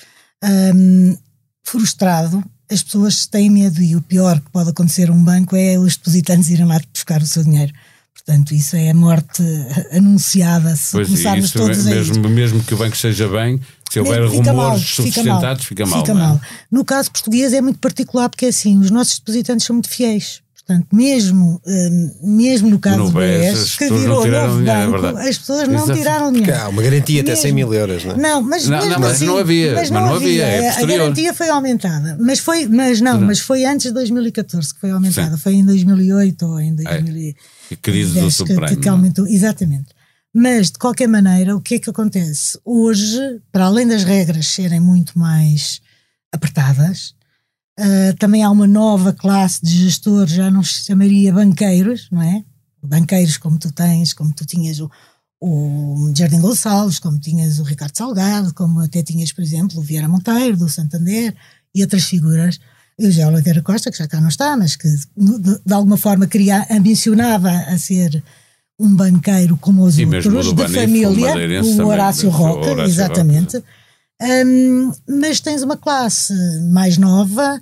hum, frustrado, as pessoas têm medo e o pior que pode acontecer a um banco é os depositantes irem lá buscar o seu dinheiro. Portanto, isso é a morte anunciada se Pois, começarmos isso todos a ir. mesmo, mesmo que o banco esteja bem, se houver mal, rumores fica sustentados, fica mal. Fica é? mal. No caso português é muito particular porque é assim, os nossos depositantes são muito fiéis. Portanto, mesmo, hum, mesmo no caso No do BES, que não virou novo dinheiro, é banco, as pessoas não Exato. tiraram Porque dinheiro. há uma garantia até Mesmo. 100 mil euros, não é? Não, mas Não, mesmo não, mas assim, não havia, mas não havia, é a garantia foi aumentada, mas foi, mas não, mas foi antes de 2014 que foi aumentada, foi em 2008 ou em 2010 A crise do que- Supremo. que, que não é? aumentou, exatamente. Mas de qualquer maneira, o que é que acontece hoje, para além das regras serem muito mais apertadas, ah, também há uma nova classe de gestores, já não se chamaria banqueiros, não é? Banqueiros como tu tens, como tu tinhas o, o Jardim Gonçalves, como tinhas o Ricardo Salgado, como até tinhas, por exemplo, o Vieira Monteiro, do Santander e outras figuras. E o José Oliveira Costa, que já cá não está, mas que de, de alguma forma queria, ambicionava a ser um banqueiro como os E outros, de família, o Horácio Roca, exatamente. Hum, mas tens uma classe mais nova,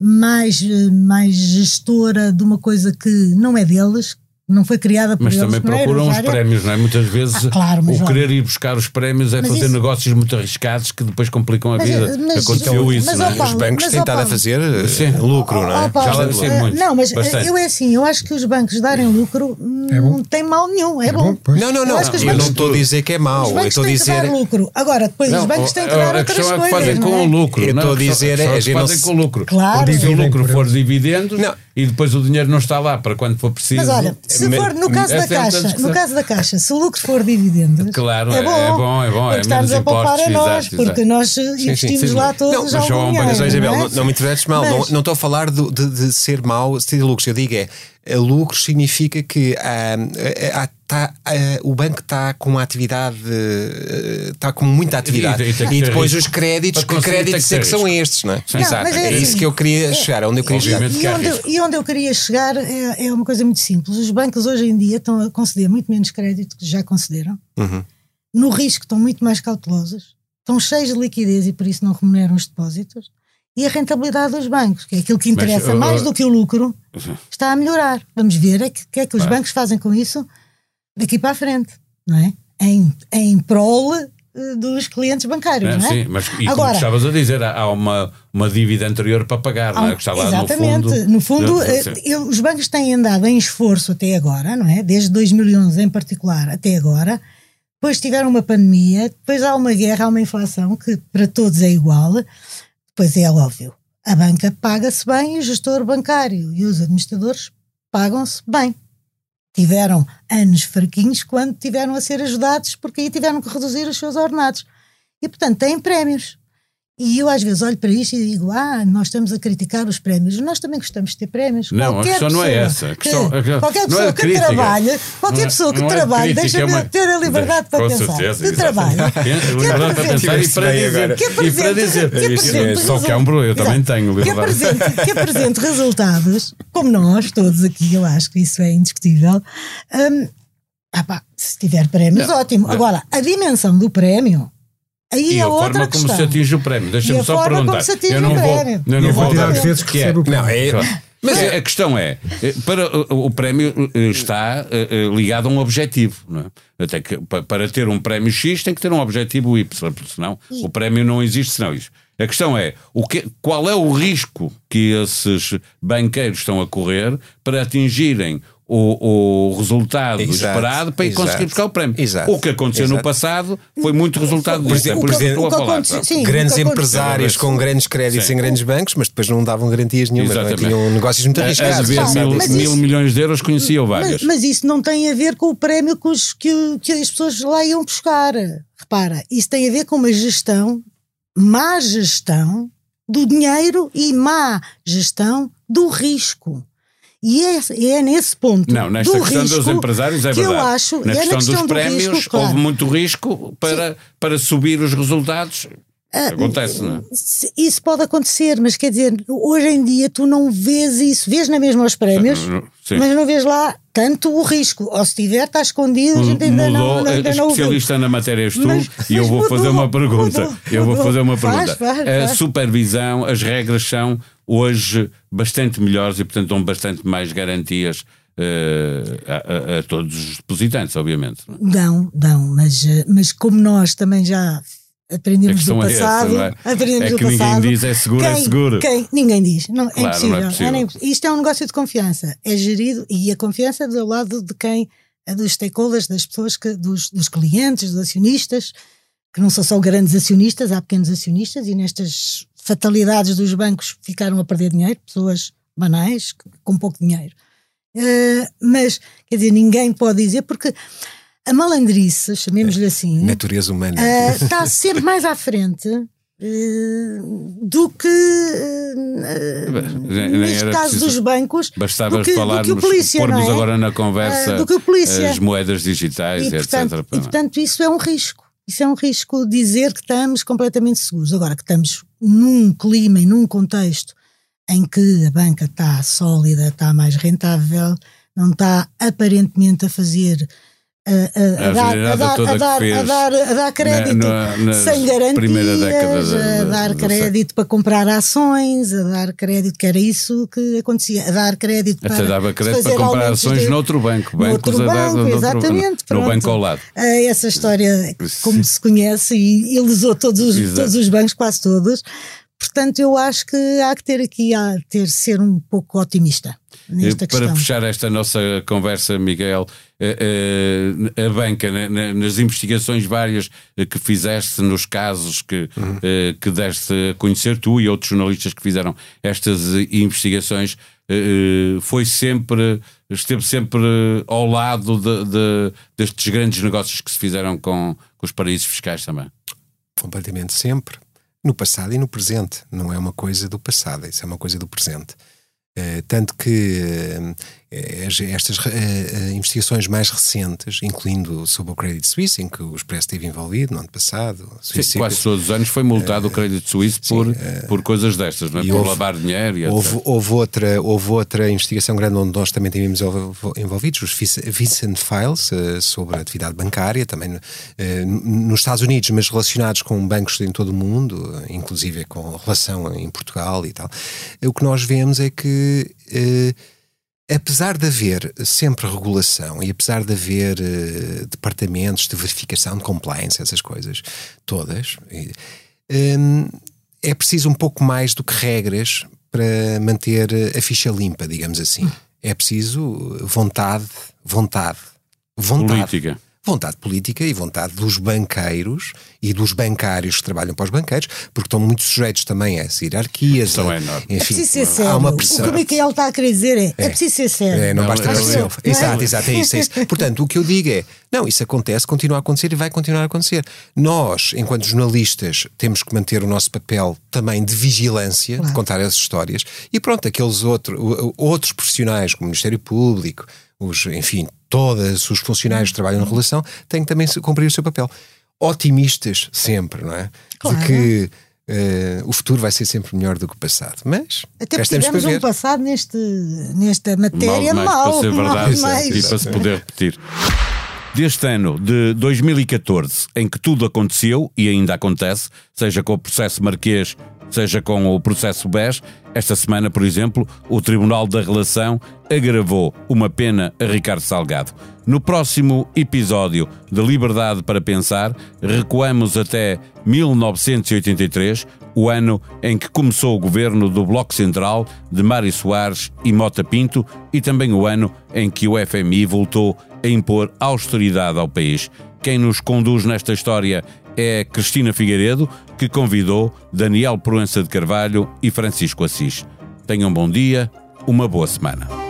mais, eh, mais gestora de uma coisa que não é deles, não foi criada por Mas eles. também não é procuram os prémios, não é? Muitas vezes Ah, claro, o olha- querer ir buscar os prémios é Mas fazer isso- negócios muito arriscados que depois complicam a Mas- vida. mas- Aconteceu isso, mas, não ó é? Paulo, Os bancos têm estado a fazer eh, Sim. lucro, não é? Paulo, Já deve ser eh, muito, Não, mas bastante. eu é assim, eu acho que os bancos darem lucro hum, É não tem mal nenhum, é, É bom. bom. Não, não, Eu não. Eu não estou a dizer que é mau. Eu bancos estou a têm que dizer. dar lucro. Agora, depois os bancos têm que dar a outras questão é o que coisas. fazem não com é? o lucro. Eu não estou a A dizer, a questão é, é o que eu não fazem com o lucro. Claro. Se o lucro for dividendos Não. E depois o dinheiro não está lá para quando for preciso. Mas olha, se Me- for no caso é da caixa, no caso da caixa, se o lucro for dividendos, Claro, é é- bom, é bom, é bom, é estamos menos a poupar impostos, a nós, exato, porque exato. nós investimos sim. lá todos Não, mas há Mas, dinheiro, Isabel, não, não, é? não me interpretes mal. Mas- Não, não estou a falar do- de, de ser mau, se ter lucros. Eu digo é, lucros significa que eh, ah, tá, ah, o banco está com uma atividade, eh, está com muita atividade. E- E, e depois os créditos, que créditos é que são risco. estes, não é? Sim. Exato. mas é É, assim, isso que eu queria chegar, onde eu queria chegar. E onde, e onde eu queria chegar é, é uma coisa muito simples. Os bancos hoje em dia estão a conceder muito menos crédito que já concederam. Uhum. No risco estão muito mais cautelosos. Estão cheios de liquidez e por isso não remuneram os depósitos. E a rentabilidade dos bancos, que é aquilo que Mas, interessa uh, mais do que o lucro, está a melhorar. Vamos ver o que, que é que os bancos fazem com isso daqui para a frente, não é? Em, em prol eh, dos clientes bancários, É, não é? Sim, mas e como Agora- estavas a dizer, há há uma, uma dívida anterior para pagar, não é? Que está lá Exatamente. no fundo. No fundo, eh, eu- os bancos têm andado em esforço até agora, não é? Desde 2011 em particular até agora. Depois tiveram uma pandemia, depois há uma guerra, há uma inflação que para todos é igual. Depois é óbvio, a banca paga-se bem e o gestor bancário e os administradores pagam-se bem. Tiveram anos fraquinhos quando tiveram a ser ajudados, porque aí tiveram que reduzir os seus ordenados. E, portanto, têm prémios. E eu às vezes olho para isto e digo: Ah, nós estamos a criticar os prémios. Nós também gostamos de ter prémios. Não, a Qualquer questão não é pessoa essa. A que- questão- a questão- qualquer não é pessoa a que crítica. trabalha, qualquer Não é- pessoa que não é trabalha, deixa-me é uma- ter a liberdade para Com pensar. certeza, que trabalha. exatamente. Liberdade para pensar e para bem dizer. agora. Que E para apresente- que Só que há um problema, eu também tenho que liberdade. apresente, que apresente resultados, como nós todos aqui, eu acho que isso é indiscutível. Hum, ah pá, se tiver prémios, Não, ótimo. não. Agora, a dimensão do prémio Aí e é a outra forma como questão. se atinge o prémio. E Deixa-me a só como perguntar. eu não vou, eu E não a vou dar- vezes que é- Não, é, Claro. Mas a a questão é, eh, para o o prémio eh, está eh, eh, ligado a um objetivo, não é? Até que pa- para ter um prémio X tem que ter um objetivo Y, porque senão o prémio não existe senão isso. A questão é, o que, qual é o risco que esses banqueiros estão a correr para atingirem o, o resultado Exato, esperado para ir exato, conseguir buscar o prémio. exato, o que aconteceu no passado foi muito resultado Por disso. É exemplo, por isso que o estou a que falar. aconteceu- pronto. sim, grandes empresários com grandes créditos Sim. em grandes bancos, mas depois não davam garantias nenhuma, não é? Tinham negócios muito A- A arriscados. dever sabe mil. Mas mil isso- milhões de euros conhecia Mas, várias. mas isso não tem a ver com o prémio que, os- que que as pessoas lá iam buscar. Repara, isso tem a ver com uma gestão, má gestão do dinheiro e má gestão do risco. E é, é nesse ponto. Não, nesta do questão risco dos empresários é verdade. eu acho. na é questão, questão dos do prémios risco, claro. houve muito risco para, para subir os resultados. Ah, Acontece, não é? Isso pode acontecer, mas quer dizer, hoje em dia tu não vês isso. Vês na mesma os prémios, Sim. mas não vês lá tanto o risco. Ou se tiver, está escondido, a gente ainda não, Mudou, ainda a não o viu. especialista na matéria és tu, Mas- e eu vou mudou, fazer uma pergunta. mudou, eu vou fazer uma pergunta. faz, a faz. supervisão, as regras são hoje bastante melhores e, portanto, dão bastante mais garantias eh, a, a- a todos os depositantes, obviamente. não é? Dão, dão, mas, eh, mas como nós também já A aprendemos do é essa, passado, não é? aprendemos É do que ninguém passado, diz é seguro, é quem- seguro. quem- ninguém diz, não, é, Claro, não é impossível, possível. nem impossível. Isto é um negócio de confiança, é gerido e a confiança é do lado de quem, é dos stakeholders, das pessoas, que, dos, dos clientes, dos acionistas, que não são só grandes acionistas, há pequenos acionistas e nestas fatalidades dos bancos ficaram a perder dinheiro, pessoas banais, com pouco dinheiro. Eh, mas, quer dizer, ninguém pode dizer, porque a malandrice, chamemos-lhe assim, Natureza humana. eh, está sempre mais à frente eh, do que nem neste caso preciso- dos bancos Bastava do que, do falarmos, que o polícia, pormos é? agora na conversa do que o polícia. as moedas digitais, e, etc. portanto, pá, e, é? portanto, isso é um risco. Isso é um risco dizer que estamos completamente seguros. Agora que estamos num clima e num contexto em que a banca está sólida, está mais rentável, não está aparentemente a fazer. A, a- a A dar, a, dar, a, dar, a, dar, dar crédito na- na sem garantias, da- a da- dar crédito para comprar ações, a dar crédito, que era isso que acontecia, a dar crédito para Até dava crédito para comprar ações de- noutro banco. Noutro dar banco, noutro- exatamente, no pronto. banco ao lado. Ah, essa história, como se conhece, e ele usou todos os, Exato. todos os bancos, quase todos. Portanto, eu acho que há que ter aqui, há que ter, ser um pouco otimista nesta Eh, Para questão. fechar esta nossa conversa, Miguel, eh, eh, a banca, na- na- nas investigações várias eh, que fizeste, nos casos que, eh, que deste a conhecer, tu e outros jornalistas que fizeram estas investigações, foi sempre, esteve sempre ao lado de, de- destes grandes negócios que se fizeram com, com os paraísos fiscais também. completamente sempre, no passado e no presente. Não é uma coisa do passado, isso é uma coisa do presente. Eh, tanto que eh, as- estas eh, investigações mais recentes, incluindo sobre o Credit Suisse, em que o Expresso esteve envolvido no ano passado, Sim, quase todos os anos foi multado o crédito suíço por, por coisas destas, não é? por houve- lavar dinheiro e etc. Houve, houve outra, houve outra investigação grande onde nós também envol- envolvidos, os Vincent Files, sobre a atividade bancária, também nos Estados Unidos, mas relacionados com bancos em todo o mundo, inclusive com relação em Portugal e tal. O que nós vemos é que, eh, apesar de haver sempre regulação e apesar de haver eh, departamentos de verificação de compliance, essas coisas todas, e, hum, é preciso um pouco mais do que regras para manter a ficha limpa, digamos assim. É preciso vontade, vontade, vontade. Política. Vontade política e vontade dos banqueiros e dos bancários que trabalham para os banqueiros, porque estão muito sujeitos também a essas hierarquias. A-. É Enfim, preciso ser sério. há uma O pressão. que o Miquel está a querer dizer é: é, preciso ser sério. É, não Não, basta é- parecer. não é? Exato, exato, é isso, é isso. *laughs* Portanto, o que eu digo é: não, isso acontece, continua a acontecer e vai continuar a acontecer. Nós, enquanto jornalistas, temos que manter o nosso papel também de vigilância, de Claro. contar as histórias, e pronto, aqueles outro, o- outros profissionais, como o Ministério Público, os, enfim, todos os funcionários que trabalham na relação, têm que também se- cumprir o seu papel. Otimistas, sempre, não é? Claro. De que. eh, o futuro vai ser sempre melhor do que o passado. Mas Até tivemos ver. um passado neste, nesta Mal matéria demais mal. para ser mal verdade demais. e para se poder repetir. Deste ano de 2014, em que tudo aconteceu e ainda acontece, seja com o processo Marquês, seja com o processo BES, esta semana, por exemplo, o Tribunal da Relação agravou uma pena a Ricardo Salgado. No próximo episódio de Liberdade para Pensar, recuamos até 1983, o ano em que começou o governo do Bloco Central de Mário Soares e Mota Pinto e também o ano em que o FMI voltou a impor austeridade ao país. Quem nos conduz nesta história é Cristina Figueiredo, que convidou Daniel Proença de Carvalho e Francisco Assis. Tenham um bom dia, uma boa semana.